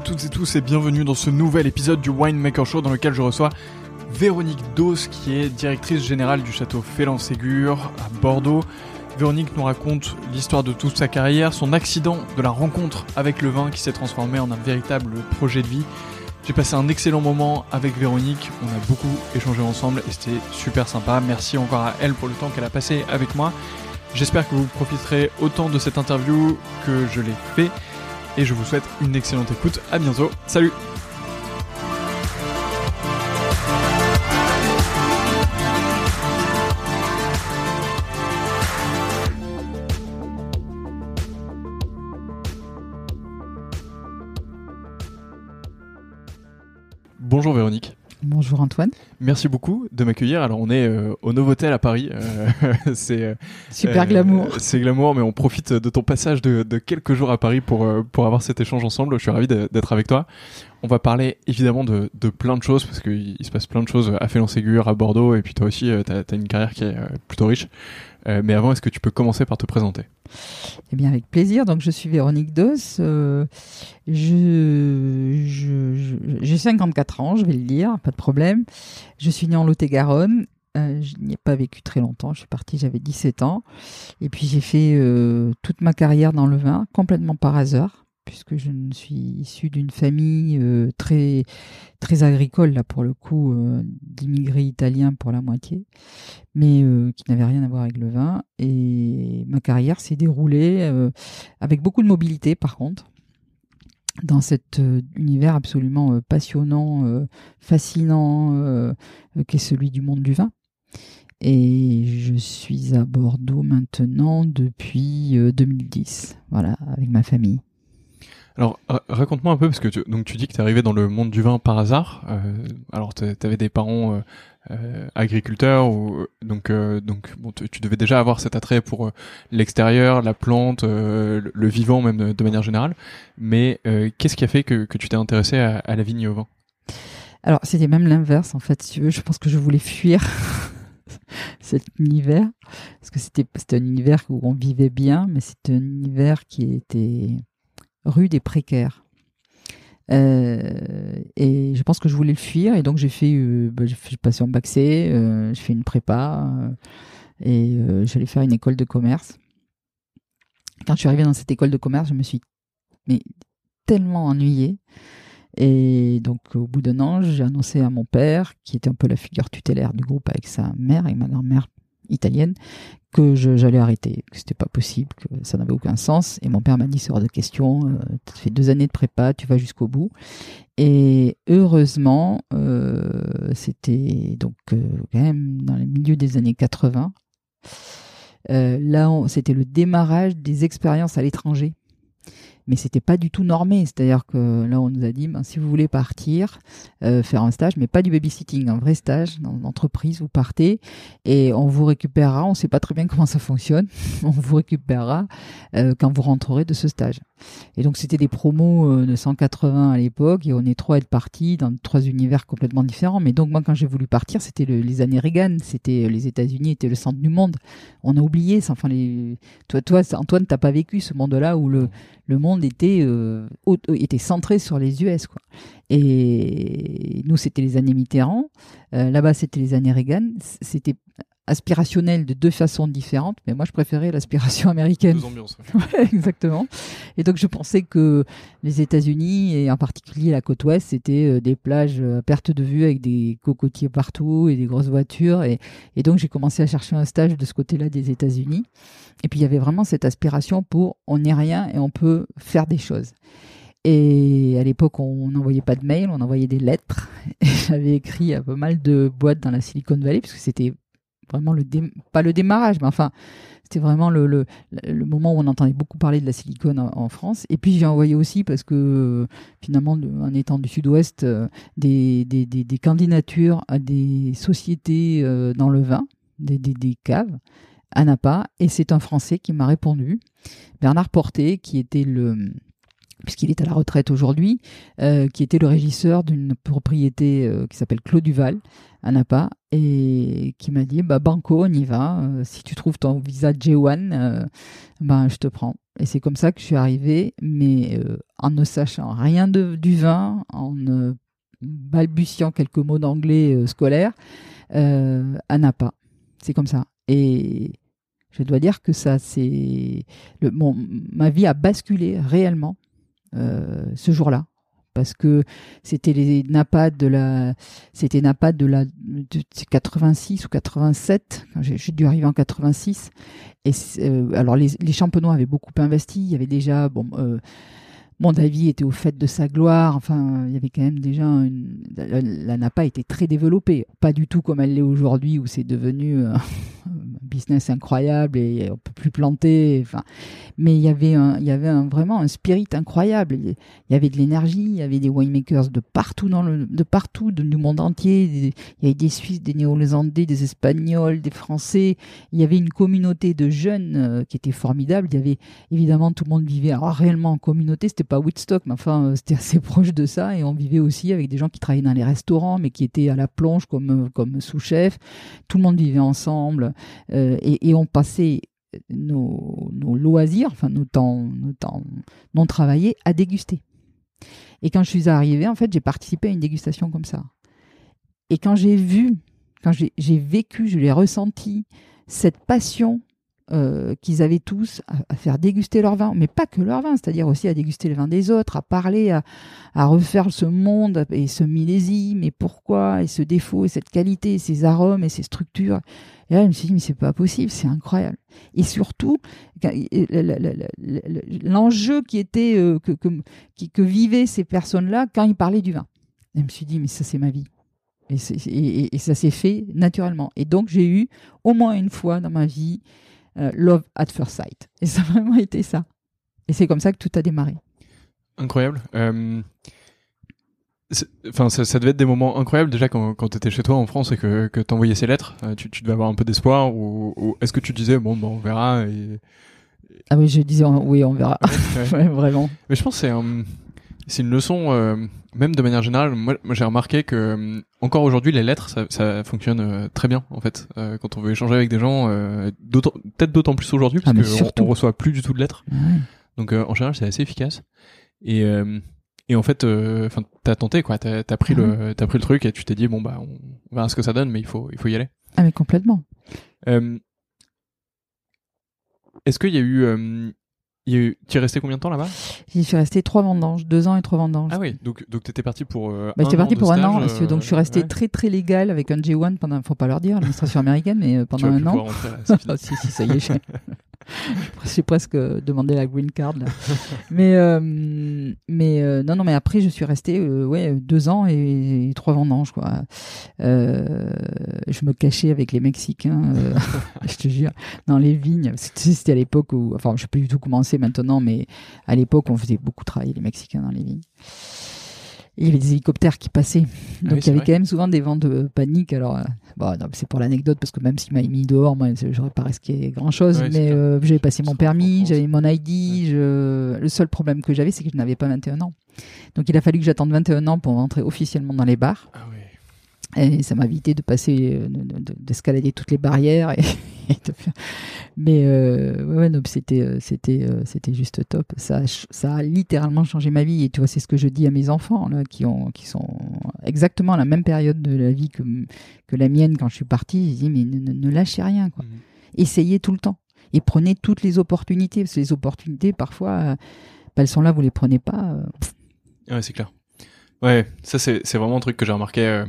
toutes et tous et bienvenue dans ce nouvel épisode du Winemaker Show dans lequel je reçois Véronique Dos qui est directrice générale du château Félan-Ségur à Bordeaux. Véronique nous raconte l'histoire de toute sa carrière, son accident de la rencontre avec le vin qui s'est transformé en un véritable projet de vie. J'ai passé un excellent moment avec Véronique, on a beaucoup échangé ensemble et c'était super sympa. Merci encore à elle pour le temps qu'elle a passé avec moi. J'espère que vous profiterez autant de cette interview que je l'ai fait et je vous souhaite une excellente écoute. À bientôt. Salut. Bonjour Antoine. Merci beaucoup de m'accueillir. Alors on est euh, au Novotel à Paris. Euh, c'est euh, super glamour. C'est glamour, mais on profite de ton passage de, de quelques jours à Paris pour pour avoir cet échange ensemble. Je suis ravi d'être avec toi. On va parler évidemment de, de plein de choses parce qu'il se passe plein de choses à Félan-Ségur, à Bordeaux, et puis toi aussi, tu as, une carrière qui est plutôt riche. Mais avant, est-ce que tu peux commencer par te présenter? Eh bien, avec plaisir. Donc, je suis Véronique Dos. je, j'ai 54 ans, je vais le dire, pas de problème. Je suis née en Lot-et-Garonne. Euh, je n'y ai pas vécu très longtemps. Je suis partie, j'avais 17 ans. Et puis j'ai fait euh, toute ma carrière dans le vin, complètement par hasard, puisque je ne suis issue d'une famille euh, très très agricole là pour le coup, d'immigrés italiens pour la moitié, mais qui n'avait rien à voir avec le vin. Et ma carrière s'est déroulée avec beaucoup de mobilité, par contre dans cet euh, univers absolument euh, passionnant, euh, fascinant, qu'est celui du monde du vin. Et je suis à Bordeaux maintenant depuis 2010, voilà, avec ma famille. Alors, raconte-moi un peu, parce que tu, donc tu dis que tu es arrivé dans le monde du vin par hasard. alors, tu avais des parents euh, agriculteur ou donc euh, donc bon, tu, devais déjà avoir cet attrait pour euh, l'extérieur, la plante, le vivant même de, manière générale. Mais qu'est-ce qui a fait que, que tu t'es intéressé à, à, la vigne et au vin? Alors c'était même l'inverse en fait. Si tu veux, je pense que je voulais fuir cet univers parce que c'était c'était un univers où on vivait bien, mais c'était un univers qui était rude et précaire. Euh, et je pense que je voulais le fuir et donc j'ai fait, euh, bah, j'ai passé en bac euh, j'ai fait une prépa et j'allais faire une école de commerce. Quand je suis arrivée dans cette école de commerce, je me suis mais, tellement ennuyée. Et donc, au bout d'un an, j'ai annoncé à mon père, qui était un peu la figure tutélaire du groupe avec sa mère et ma grand-mère italienne, que j'allais arrêter, que c'était pas possible, que ça n'avait aucun sens. Et mon père m'a dit c'est hors de question, euh, tu fais deux années de prépa, tu vas jusqu'au bout. Et heureusement, euh, c'était donc euh, quand même dans le milieu des années 80. Euh, là, c'était le démarrage des expériences à l'étranger mais c'était pas du tout normé. C'est-à-dire que là, on nous a dit, ben, si vous voulez partir, euh, faire un stage, mais pas du babysitting, un vrai stage dans l'entreprise, vous partez et on vous récupérera. On sait pas très bien comment ça fonctionne. on vous récupérera euh, quand vous rentrerez de ce stage. Et donc, c'était des promos euh, de 180 à l'époque et on est trois à être partis dans trois univers complètement différents. Mais donc, moi, quand j'ai voulu partir, c'était les années Reagan. C'était les États-Unis étaient le centre du monde. On a oublié ça. Enfin, les... toi, toi, Antoine, t'as pas vécu ce monde-là où le, le monde était, euh, était centré sur les US. Et nous, c'était les années Mitterrand. Euh, là-bas, c'était les années Reagan. C'était aspirationnel de deux façons différentes, mais moi je préférais l'aspiration américaine. Deux ambiances. exactement. Et donc je pensais que les États-Unis et en particulier la côte ouest, c'était euh, des plages à perte de vue avec des cocotiers partout et des grosses voitures. Et, et donc j'ai commencé à chercher un stage de ce côté-là des États-Unis. Et puis il y avait vraiment cette aspiration pour on n'est rien et on peut faire des choses. Et à l'époque, on n'envoyait pas de mail, on envoyait des lettres. J'avais écrit à pas mal de boîtes dans la Silicon Valley, puisque c'était vraiment le pas le démarrage, mais enfin, c'était vraiment le, le, moment où on entendait beaucoup parler de la silicone en, France. Et puis j'ai envoyé aussi parce que finalement, en étant du Sud-Ouest, euh, des, des, candidatures à des sociétés euh, dans le vin, des, des caves à Napa, et c'est un Français qui m'a répondu, Bernard Porté, qui était le puisqu'il est à la retraite aujourd'hui, euh, qui était le régisseur d'une propriété euh, qui s'appelle Clos Duval à Napa et qui m'a dit bah banco on y va. Euh, si tu trouves ton visa J1 ben je te prends. Et c'est comme ça que je suis arrivé mais en ne sachant rien du vin en balbutiant quelques mots d'anglais scolaire à Napa. C'est comme ça. Et je dois dire que ça c'est ma vie a basculé réellement ce jour-là. Parce que c'était les NAPAD de la c'était NAPAD de la de 86 ou 87 j'ai dû arriver en 86 et euh, alors les, les champenois avaient beaucoup investi. Il y avait déjà bon euh, Bon, David était au fait de sa gloire. Enfin, il y avait quand même déjà une... la, NAPA était très développée, pas du tout comme elle l'est aujourd'hui où c'est devenu euh, business incroyable et on peut plus planter. Enfin, mais il y avait un, il y avait un, vraiment un spirit incroyable. Il y avait de l'énergie, il y avait des winemakers de partout dans le, de partout, du monde entier. Il y avait des Suisses, des Néo-Zélandais, des Espagnols, des Français. Il y avait une communauté de jeunes euh, qui était formidable. Il y avait évidemment tout le monde vivait réellement en communauté. C'était pas Woodstock, mais enfin, euh, c'était assez proche de ça. Et on vivait aussi avec des gens qui travaillaient dans les restaurants, mais qui étaient à la plonge comme, euh, comme sous-chef. Tout le monde vivait ensemble. Et, on passait nos, loisirs, enfin nos temps, nos temps non travaillés, à déguster. Et quand je suis arrivée, en fait, j'ai participé à une dégustation comme ça. Et quand j'ai vu, quand j'ai vécu, je l'ai ressenti, cette passion euh, qu'ils avaient tous à, faire déguster leur vin, mais pas que leur vin, c'est-à-dire aussi à déguster le vin des autres, à parler, à, refaire ce monde et ce millésime, et pourquoi, et ce défaut, et cette qualité, et ces arômes, et ces structures. Et là, je me suis dit, mais c'est pas possible, c'est incroyable. Et surtout, l'enjeu qui était, euh, que, que, que vivaient ces personnes-là quand ils parlaient du vin. Et je me suis dit, mais ça, c'est ma vie. et ça s'est fait naturellement. Et donc, j'ai eu au moins une fois dans ma vie euh, love at first sight. Et ça a vraiment été ça. Et c'est comme ça que tout a démarré. Incroyable. Euh, enfin, ça, devait être des moments incroyables déjà quand, quand tu étais chez toi en France et que, que tu envoyais ces lettres. Euh, tu, tu, devais avoir un peu d'espoir ou, est-ce que tu disais bon, bon on verra et... Ah oui, je disais oui, on verra. vraiment. Mais je pense que c'est un c'est une leçon, euh, même de manière générale. Moi, j'ai remarqué que euh, encore aujourd'hui, les lettres, ça, ça fonctionne euh, très bien en fait. quand on veut échanger avec des gens, peut-être d'autant plus aujourd'hui parce ah, qu'on on reçoit plus du tout de lettres. Donc en général, c'est assez efficace. Et et en fait, enfin, t'as tenté quoi. T'as as pris le, ah t'as pris le truc et tu t'es dit bon bah, on verra ce que ça donne, mais il faut il faut y aller. Ah mais complètement. Est-ce qu'il y a eu tu es resté combien de temps là-bas? J'y suis resté trois vendanges, deux ans et trois vendanges. Ah oui, donc donc t'étais parti pour. Euh, bah, j'étais parti pour un an, euh, donc je suis resté très très légal avec un J1 pendant, faut pas leur dire, l'administration américaine, mais euh, pendant un an. Rentrer, si si, ça y est. J'ai presque demandé la green card. Mais euh, mais euh, non non mais après je suis resté euh, ouais deux ans et, trois vendanges quoi. je me cachais avec les Mexicains, je te jure, dans les vignes. C'était à l'époque où enfin je sais plus du tout comment maintenant, mais à l'époque on faisait beaucoup travailler les Mexicains dans les vignes il y avait des hélicoptères qui passaient. Ah Donc il y avait quand même souvent des vents de panique. Alors, euh, bon, c'est pour l'anecdote parce que même s'il m'a mis dehors, moi, j'aurais pas risqué grand chose. mais euh, j'avais passé mon permis, j'avais mon ID. Je... Le seul problème que j'avais, c'est que je n'avais pas 21 ans. Donc il a fallu que j'attende 21 ans pour rentrer officiellement dans les bars. Ah et ça m'a évité de passer, euh, d'escalader toutes les barrières. Et, Mais euh, ouais, c'était, euh, c'était, c'était juste top. Ça, ça a littéralement changé ma vie. Et tu vois, c'est ce que je dis à mes enfants là, qui ont, qui sont exactement à la même période de la vie que, que la mienne quand je suis partie. Je dis mais ne, lâchez rien, quoi. Mmh. Essayez tout le temps et prenez toutes les opportunités. Parce que les opportunités, parfois, bah, elles sont là, vous les prenez pas. Ouais, c'est clair. Ouais, ça c'est, c'est vraiment un truc que j'ai remarqué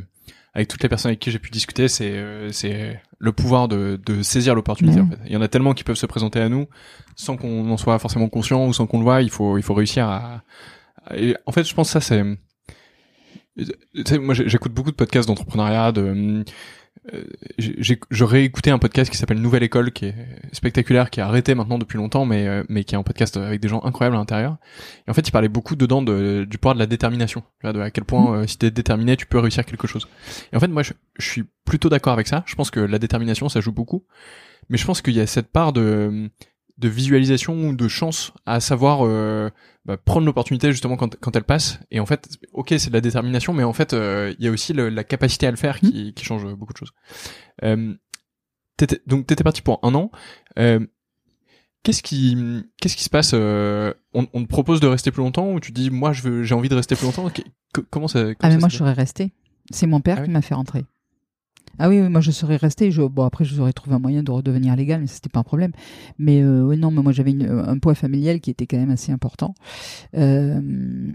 avec toutes les personnes avec qui j'ai pu discuter, c'est euh, c'est le pouvoir de, de saisir l'opportunité. En fait. Il y en a tellement qui peuvent se présenter à nous sans qu'on en soit forcément conscient ou sans qu'on le voit. Il faut il faut réussir à. en fait, je pense que ça c'est. Moi, j'écoute beaucoup de podcasts d'entrepreneuriat, de euh, je réécouté un podcast qui s'appelle Nouvelle École, qui est spectaculaire, qui est arrêté maintenant depuis longtemps, mais euh, mais qui est un podcast avec des gens incroyables à l'intérieur. Et en fait, il parlait beaucoup dedans de, du pouvoir de la détermination, de à quel point euh, si t'es déterminé, tu peux réussir quelque chose. Et en fait, moi, je, je suis plutôt d'accord avec ça. Je pense que la détermination, ça joue beaucoup, mais je pense qu'il y a cette part de de visualisation ou de chance à savoir euh, bah, prendre l'opportunité justement quand, quand elle passe. Et en fait, ok, c'est de la détermination, mais en fait, euh, il y a aussi le, la capacité à le faire qui, Mmh. qui change beaucoup de choses. Euh, t'étais, donc t'étais parti pour un an. Qu'est-ce qui qu'est-ce qui se passe on, on te propose de rester plus longtemps ou tu dis moi je veux j'ai envie de rester plus longtemps? Qu- Comment ça comment Ah, mais ça moi, je serais restée. C'est mon père Ah qui oui m'a fait rentrer. Ah oui, oui, moi, je serais restée. Je, bon, après, je aurais trouvé un moyen de redevenir légal, mais c'était pas un problème. Mais euh, oui, non, mais moi, j'avais une- un poids familial qui était quand même assez important, euh,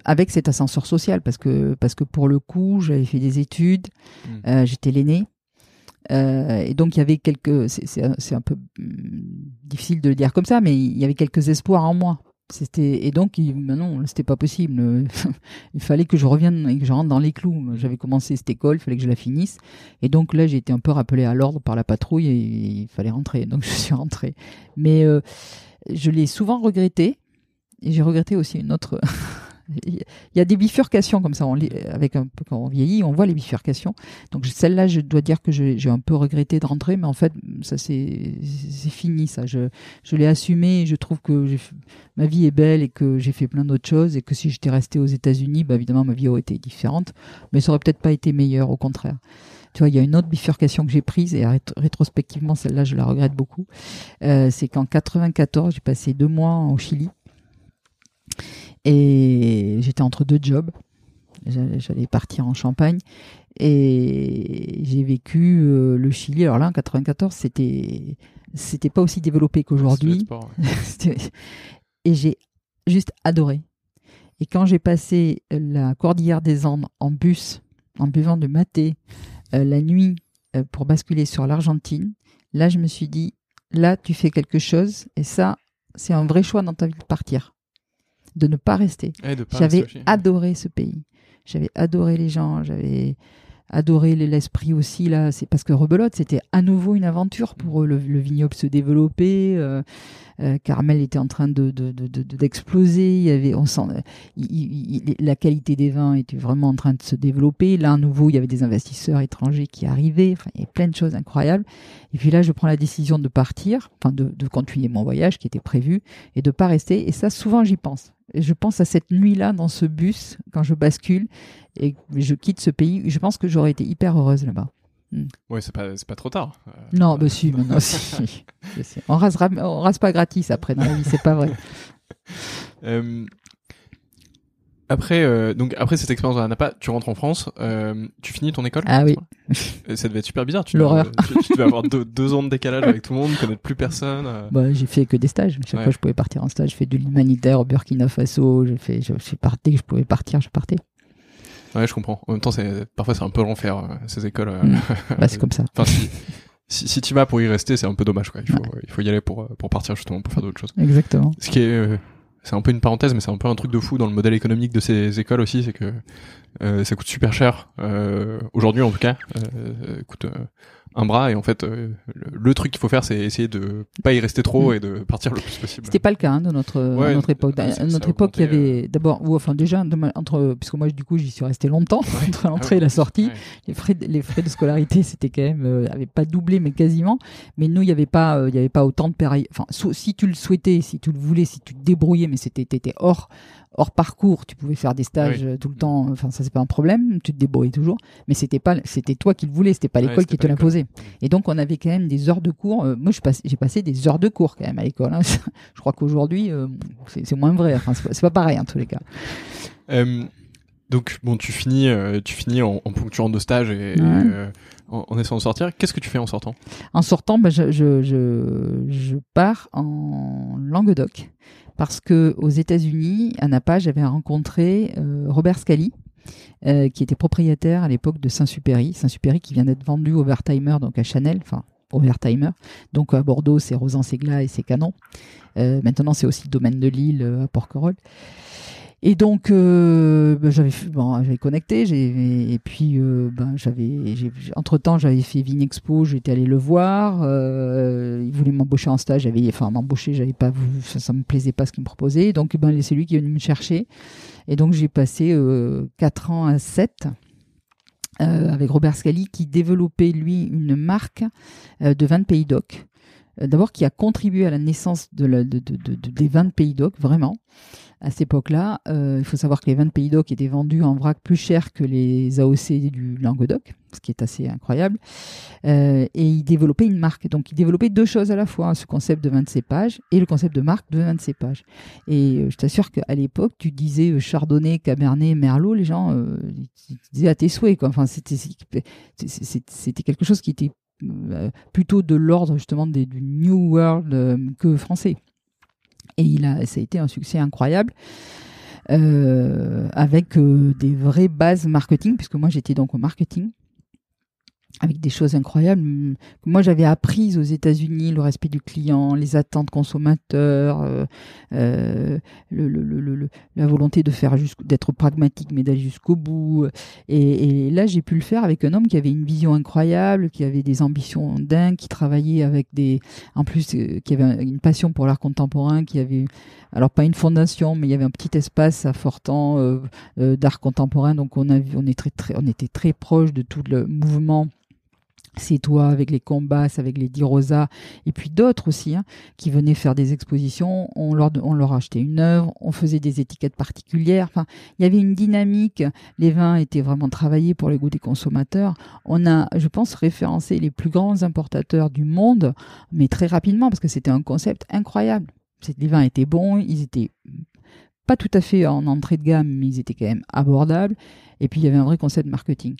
avec cet ascenseur social, parce que, parce que pour le coup, j'avais fait des études, Mm. euh, j'étais l'aîné. Euh, et donc il y avait quelques, c'est- un- peu hum, difficile de le dire comme ça, mais il y avait quelques espoirs en moi. C'était et donc il, ben non, c'était pas possible. il fallait que je revienne et que je rentre dans les clous. J'avais commencé cette école, il fallait que je la finisse. Et donc là, j'ai été un peu rappelé à l'ordre par la patrouille et il fallait rentrer. Donc je suis rentré. Mais euh, je l'ai souvent regretté. Et j'ai regretté aussi une autre. Il y a des bifurcations comme ça, lit- avec un peu quand on vieillit, on voit les bifurcations. Donc celle-là, je dois dire que j'ai un peu regretté de rentrer, mais en fait, ça c'est fini, ça. Je, je l'ai assumé. Je trouve que ma vie est belle et que j'ai fait plein d'autres choses et que si j'étais resté aux États-Unis, bah évidemment ma vie aurait été différente, mais ça aurait peut-être pas été meilleur, au contraire. Tu vois, il y a une autre bifurcation que j'ai prise et rét- rétrospectivement, celle-là, je la regrette beaucoup. Euh, c'est qu'en 94, j'ai passé deux mois au Chili et j'étais entre deux jobs. J'allais partir en Champagne et j'ai vécu euh, le Chili. Alors là, en 94, c'était c'était pas aussi développé qu'aujourd'hui. ouais. Et j'ai juste adoré. Et quand j'ai passé la cordillère des Andes en bus, en buvant du maté, euh, la nuit, euh, pour basculer sur l'Argentine, là, je me suis dit, là, tu fais quelque chose, et ça, c'est un vrai choix dans ta vie de partir, de ne pas rester. J'avais adoré ce pays. J'avais adoré les gens, j'avais adoré l'esprit aussi là. C'est parce que Rebelote, c'était à nouveau une aventure pour eux. Le, le vignoble se développait, euh, euh, Carmel était en train de de- de- de- de- d'exploser. Il y avait, on sent, il- il- il- la qualité des vins était vraiment en train de se développer. Là, à nouveau, il y avait des investisseurs étrangers qui arrivaient. Enfin, il y avait plein de choses incroyables. Et puis là, je prends la décision de partir, enfin de, de continuer mon voyage qui était prévu et de pas rester. Et ça, souvent, j'y pense. Je pense à cette nuit-là dans ce bus quand je bascule et je quitte ce pays. Je pense que j'aurais été hyper heureuse là-bas. Ouais, c'est pas pas trop tard. Euh, Non, bah si, maintenant si. On rase pas gratis après la vie, c'est pas vrai. Euh, après, euh, donc après cette expérience dans la Napa, tu rentres en France, tu finis ton école? Ah oui. Ça devait être super bizarre. L'horreur. Tu, tu devais avoir deux, deux ans de décalage avec tout le monde, connaître plus personne. Bah, j'ai fait que des stages. Chaque Ouais. fois, je pouvais partir en stage. J'ai fait de l'humanitaire au Burkina Faso. J'ai fait, je, je que je pouvais partir, je partais. Ouais, je comprends. En même temps, c'est parfois c'est un peu l'enfer euh, ces écoles. euh. Mm. Bah, c'est comme ça. Enfin, si, si, si tu vas pour y rester, c'est un peu dommage. Quoi. Il faut il faut y aller pour euh, pour partir justement pour faire d'autres choses. Exactement. Ce qui est c'est un peu une parenthèse, mais c'est un peu un truc de fou dans le modèle économique de ces écoles aussi, c'est que euh, ça coûte super cher. Euh, Aujourd'hui, en tout cas, euh, coûte un bras. Et en fait, euh, le, le truc qu'il faut faire, c'est essayer de pas y rester trop Mm. et de partir le plus possible. C'était pas le cas hein, de notre, Ouais, à notre époque. À notre époque, il y augmenté, euh. avait d'abord, ou enfin déjà, entre, puisque moi du coup j'y suis resté longtemps entre l'entrée Ah et la sortie. Ouais. Les frais, de, les frais de scolarité, c'était quand même, euh, avait pas doublé, mais quasiment. Mais nous, il y avait pas, euh, il y avait pas autant de périodes. Enfin, so- si tu le souhaitais, si tu le voulais, si tu te débrouillais, mais c'était, t'étais hors, hors parcours, tu pouvais faire des stages Oui. euh, tout le temps. Enfin, ça c'est pas un problème. Tu te débrouillais toujours. Mais c'était pas, c'était toi qui le voulais. C'était pas l'école qui te l'imposait. Et donc, on avait quand même des heures de cours. Euh, moi, j'ai passé des heures de cours quand même à l'école. hein. je crois qu'aujourd'hui, euh, c'est, moins vrai. Enfin, c'est pas, pareil en tous les cas. Euh, donc bon, tu finis, euh, tu finis en, en ponctuant de stage et, Ouais. euh, en, en essayant de sortir. Qu'est-ce que tu fais en sortant? En sortant, bah, je, je, je, je pars en Languedoc parce que aux États-Unis, à Napa, j'avais rencontré euh, Robert Scali, euh, qui était propriétaire à l'époque de Saint-Supéry. Saint-Supéry qui vient d'être vendu au Wertheimer, donc à Chanel, enfin au Wertheimer. Donc à Bordeaux, c'est Rosan Ségla et c'est Canon. Euh, maintenant, c'est aussi Domaine de Lille euh, à Porquerolles. Et donc, euh, ben, j'avais bon, j'avais connecté, et puis euh, ben j'avais, entre temps j'avais fait Vinexpo, j'étais allé le voir, euh, il voulait m'embaucher en stage, j'avais, enfin m'embaucher, j'avais pas ça, ça me plaisait pas ce qu'il me proposait, donc ben c'est lui qui est venu me chercher, et donc j'ai passé 4 ans à 7 euh, avec Robert Scali qui développait lui une marque de vin de Pays d'Oc. d'abord qui a contribué à la naissance de, la, de, de des vins de Pays d'Oc, vraiment à cette époque-là. Euh, il faut savoir que les vins de Pays d'Oc étaient vendus en vrac plus cher que les AOC du Languedoc, ce qui est assez incroyable. Euh, et il développait une marque. Donc il développait deux choses à la fois, hein, ce concept de vin de cépage et le concept de marque de vin de cépage. Et euh, je t'assure qu'à l'époque, tu disais Chardonnay, Cabernet, Merlot, les gens ils disaient à tes souhaits. Enfin, c'était, quelque chose qui était plutôt de l'ordre justement du New World que français. Et il a, ça a été un succès incroyable. Euh, avec euh, des vraies bases marketing, puisque moi j'étais donc au marketing avec des choses incroyables. Moi, j'avais appris aux États-Unis le respect du client, les attentes consommateurs, euh, euh, le, le, le, la volonté de faire d'être pragmatique, mais d'aller jusqu'au bout. Et, là, j'ai pu le faire avec un homme qui avait une vision incroyable, qui avait des ambitions dingues, qui travaillait avec des, en plus, euh, qui avait une passion pour l'art contemporain, qui avait, alors pas une fondation, mais il y avait un petit espace à euh, d'art contemporain. Donc on a, on est très, très, on était très proche de tout le mouvement c'est toi avec les combats, avec les Dirosa, et puis d'autres aussi, hein, qui venaient faire des expositions. On leur, on leur achetait une œuvre, on faisait des étiquettes particulières. Enfin, il y avait une dynamique. Les vins étaient vraiment travaillés pour les goûts des consommateurs. On a, je pense, référencé les plus grands importateurs du monde, mais très rapidement parce que c'était un concept incroyable. Les vins étaient bons, ils étaient pas tout à fait en entrée de gamme, mais ils étaient quand même abordables. Et puis il y avait un vrai concept marketing.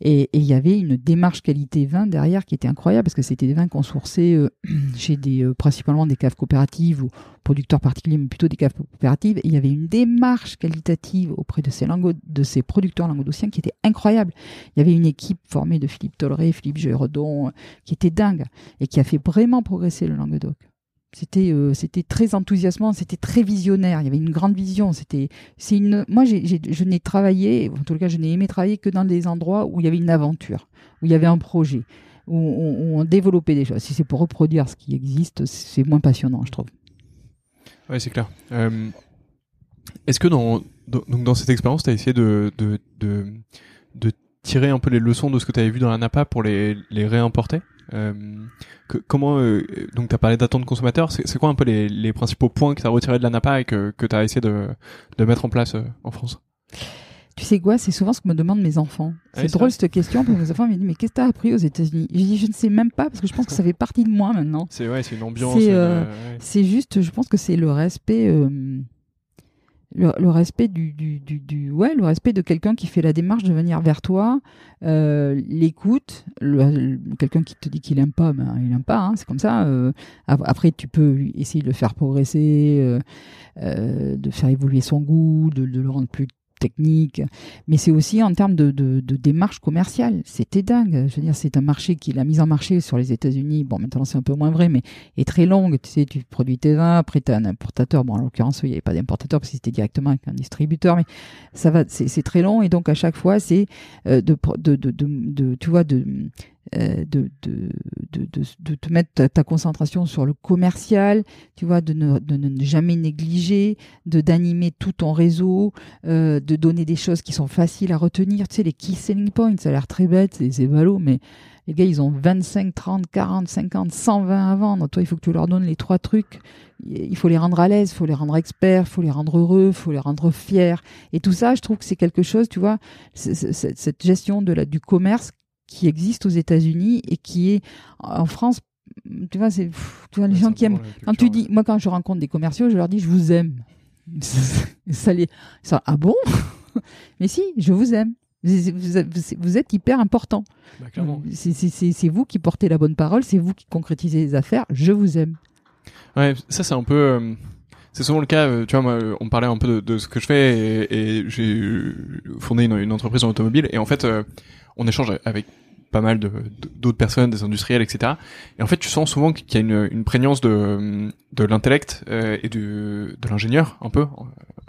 Et, il y avait une démarche qualité vin derrière qui était incroyable parce que c'était des vins qu'on sourçait euh, chez des euh, principalement des caves coopératives ou producteurs particuliers, mais plutôt des caves coopératives. Et il y avait une démarche qualitative auprès de ces, de ces producteurs languedociens qui était incroyable. Il y avait une équipe formée de Philippe Tolleré, Philippe Géredon, euh, qui était dingue et qui a fait vraiment progresser le Languedoc. C'était euh, c'était très enthousiasmant, c'était très visionnaire. Il y avait une grande vision. C'était c'est une. Moi, je n'ai travaillé, en tout cas, je n'ai aimé travailler que dans des endroits où il y avait une aventure, où il y avait un projet, où on, développait des choses. Si c'est pour reproduire ce qui existe, c'est moins passionnant, je trouve. Ouais, c'est clair. Euh, est-ce que dans donc dans cette expérience, tu as essayé de, de de de tirer un peu les leçons de ce que tu avais vu dans la Napa pour les les réimporter? Euh, que, comment euh, donc tu as parlé d'attente consommateur, c'est quoi un peu les, les principaux points que tu as retirés de la NAPA et que, que tu as essayé de, de mettre en place euh, en France? Tu sais quoi, c'est souvent ce que me demandent mes enfants. C'est ah oui, drôle cette question parce que mes enfants me disent mais qu'est-ce que t'as appris aux États-Unis? Je dis je ne sais même pas parce que je pense que ça fait partie de moi maintenant. C'est ouais, c'est une ambiance. C'est ouais. juste, je pense que c'est le respect euh, le, le, respect du, du, du, du, ouais le respect de quelqu'un qui fait la démarche de venir vers toi euh, l'écoute quelqu'un qui te dit qu'il aime pas ben il aime pas hein, c'est comme ça euh, après tu peux essayer de le faire progresser euh, euh de faire évoluer son goût de, de le rendre plus technique, mais c'est aussi en termes de, de, de démarche commerciale. C'était dingue. Je veux dire, c'est un marché qui, la mise en marché sur les États-Unis, bon, maintenant c'est un peu moins vrai, mais est très longue. Tu sais, tu produis tes vins, après tu as un importateur. Bon, en l'occurrence, il n'y avait pas d'importateur parce que c'était directement avec un distributeur, mais ça va, c'est très long et donc à chaque fois, c'est euh, de, de, de, de, tu vois, de euh, de, de, de, de, te mettre ta, ta, concentration sur le commercial, tu vois, de ne, de ne jamais négliger, de d'animer tout ton réseau, euh, de donner des choses qui sont faciles à retenir. Tu sais, les key selling points, ça a l'air très bête, c'est ballot, mais les gars, ils ont 25, 30, 40, 50, 120 à vendre. Toi, il faut que tu leur donnes les trois trucs. Il faut les rendre à l'aise, il faut les rendre experts, il faut les rendre heureux, il faut les rendre fiers. Et tout ça, je trouve que c'est quelque chose, tu vois, cette gestion de la, du commerce qui existe aux États-Unis et qui est en France. Tu vois, c'est tu vois les gens qui aiment. Quand tu dis, moi, quand je rencontre des commerciaux, je leur dis, je vous aime. ça les, ça, ah bon? Mais si, je vous aime. Vous êtes, vous êtes hyper important. Bah, c'est vous qui portez la bonne parole, c'est vous qui concrétisez les affaires. Je vous aime. Ouais, ça c'est un peu. Euh, c'est souvent le cas. Euh, tu vois, moi, on parlait un peu de, de ce que je fais et, et j'ai fondé une, une, entreprise en automobile et en fait, euh, on échange avec pas mal de d'autres personnes, des industriels, etc. Et en fait, tu sens souvent qu'il y a une, une prégnance de de l'intellect euh, et du de l'ingénieur un peu.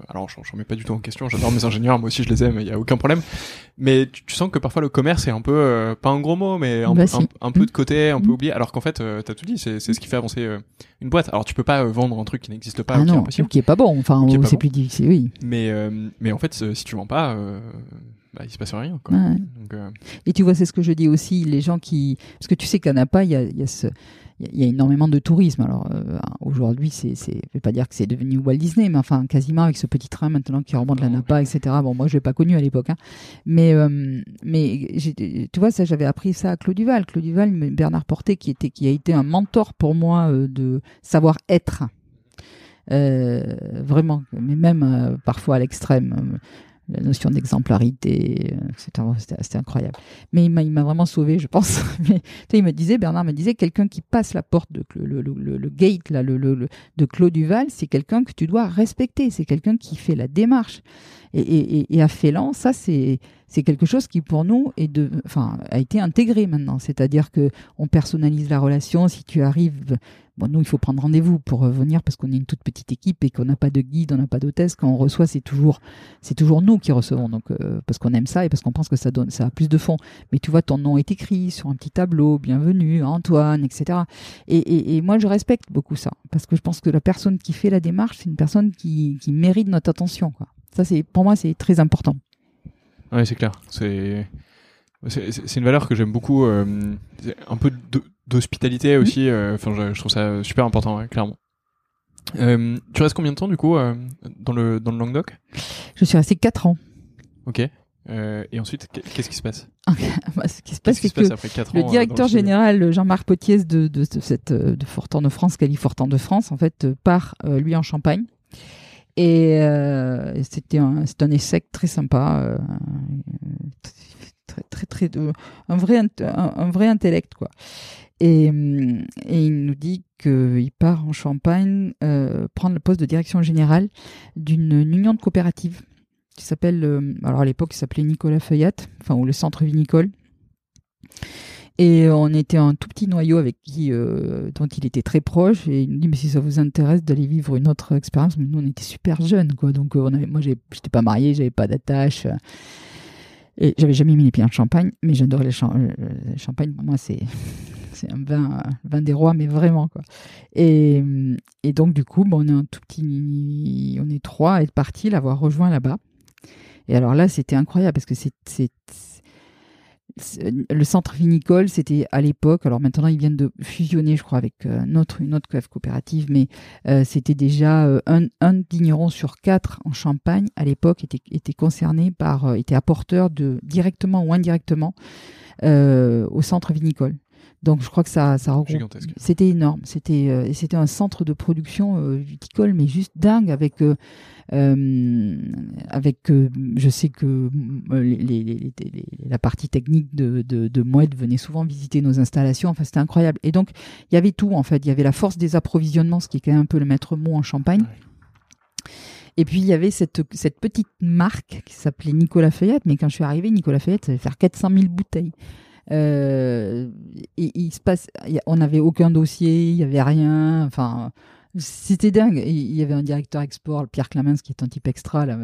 Alors, j'en mets pas du tout en question. J'adore mes ingénieurs, moi aussi je les aime, il y a aucun problème. Mais tu, tu, sens que parfois le commerce est un peu euh, pas un gros mot, mais un, bah, peu, un, un, peu de côté, un peu oublié. Alors qu'en fait, euh, t'as tout dit, c'est ce qui fait avancer euh, une boîte. Alors tu peux pas vendre un truc qui n'existe pas, ah ou qui non, est impossible, qui est pas bon. Enfin, c'est bon. plus difficile, oui. Mais mais en fait, si tu vends pas bah, il se passe rien. Quoi. Ouais. Donc, euh, Et tu vois, c'est ce que je dis aussi, les gens qui... Parce que tu sais qu'à Napa, il y a, y a ce... Il y a énormément de tourisme. Alors euh, aujourd'hui, c'est, c'est, je vais pas dire que c'est devenu Walt Disney, mais enfin quasiment avec ce petit train maintenant qui remonte la Non, Napa, etc. Bon, moi je l'ai pas connu à l'époque, hein. mais euh, mais tu vois ça, j'avais appris ça à Claude Duval. Claude Duval, Bernard Portet, qui était qui a été un mentor pour moi de savoir être. Euh, vraiment, mais même euh, parfois à l'extrême, la notion d'exemplarité, euh, etc. C'était, incroyable. Mais il m'a, vraiment sauvé, je pense. Mais, il me disait, Bernard me disait, quelqu'un qui passe la porte de le, le, le, gate là, de Claude Duval, c'est quelqu'un que tu dois respecter. C'est quelqu'un qui fait la démarche. Et, et, et, à Félan, ça c'est c'est quelque chose qui pour nous est de, enfin, a été intégré maintenant. C'est-à-dire que on personnalise la relation. Si tu arrives, bon, nous il faut prendre rendez-vous pour venir parce qu'on est une toute petite équipe et qu'on n'a pas de guide, on n'a pas d'hôtesse. Quand on reçoit, c'est toujours c'est toujours nous qui recevons. Donc euh, parce qu'on aime ça et parce qu'on pense que ça donne ça a plus de fond. Mais tu vois, ton nom est écrit sur un petit tableau, bienvenue Antoine, etc. Et, et, moi je respecte beaucoup ça parce que je pense que la personne qui fait la démarche, c'est une personne qui, qui mérite notre attention. Quoi. Ça c'est pour moi c'est très important. Ouais, c'est clair. C'est c'est une valeur que j'aime beaucoup. euh, un peu d'hospitalité aussi. euh, Enfin, je, je trouve ça super important, ouais, clairement. Euh, tu restes combien de temps du coup dans le dans le Languedoc? Je suis restée quatre ans. Ok. Et ensuite, qu'est- qu'est-ce qui se passe? Bah, Ce qui se passe, Qu'est-ce qui c'est que 4 ans le directeur général Jean-Marc Potiès de, de, de cette de Fortan de France, Califortan de France, en fait, part lui en Champagne. Et c'était un, un essai très sympa, très très très de, un vrai un, vrai intellect quoi. Et, et il nous dit qu'il part en Champagne euh, prendre le poste de direction générale d'une union de coopératives qui s'appelle, euh, alors à l'époque, il s'appelait Nicolas Feuillate, enfin, ou le centre vinicole. Et on était un tout petit noyau avec qui, euh, dont il était très proche. Et il nous dit, mais si ça vous intéresse d'aller vivre une autre expérience, nous on était super jeunes, quoi. Donc moi, j'étais pas marié, j'avais pas d'attache. Et j'avais jamais mis les pieds en Champagne, mais j'adore les euh, Champagne. Pour moi, c'est c'est un vin, euh, vin des rois, mais vraiment quoi. Et, et donc du coup, bon, on est un tout petit, on est trois à être partis, l'avoir rejoint là-bas. Et alors là, c'était incroyable parce que c'est- le centre vinicole, c'était à l'époque. Alors maintenant, ils viennent de fusionner, je crois, avec euh, une autre coopérative, mais euh, c'était déjà euh, un, un sur quatre en Champagne à l'époque était concerné par, euh, était apporteur de directement ou indirectement euh, au centre vinicole. Donc je crois que ça ça regroupe Gigantesque. c'était énorme. C'était euh, c'était un centre de production euh, viticole, mais juste dingue avec euh, euh, avec. euh, je sais que euh, les, les- les- les- la partie technique de, de, de Mouette venait souvent visiter nos installations. Enfin, c'était incroyable. Et donc il y avait tout en fait. Il y avait la force des approvisionnements, ce qui est quand même un peu le maître mot en Champagne. Ouais. Et puis il y avait cette, cette petite marque qui s'appelait Nicolas Feuillette, mais quand je suis arrivé, Nicolas Feuillette, ça devait faire 400 000 bouteilles. Euh, il se passe, on n'avait aucun dossier, il y avait rien. Enfin, c'était dingue. Il y avait un directeur export, Pierre Clamens, qui est un type extra là.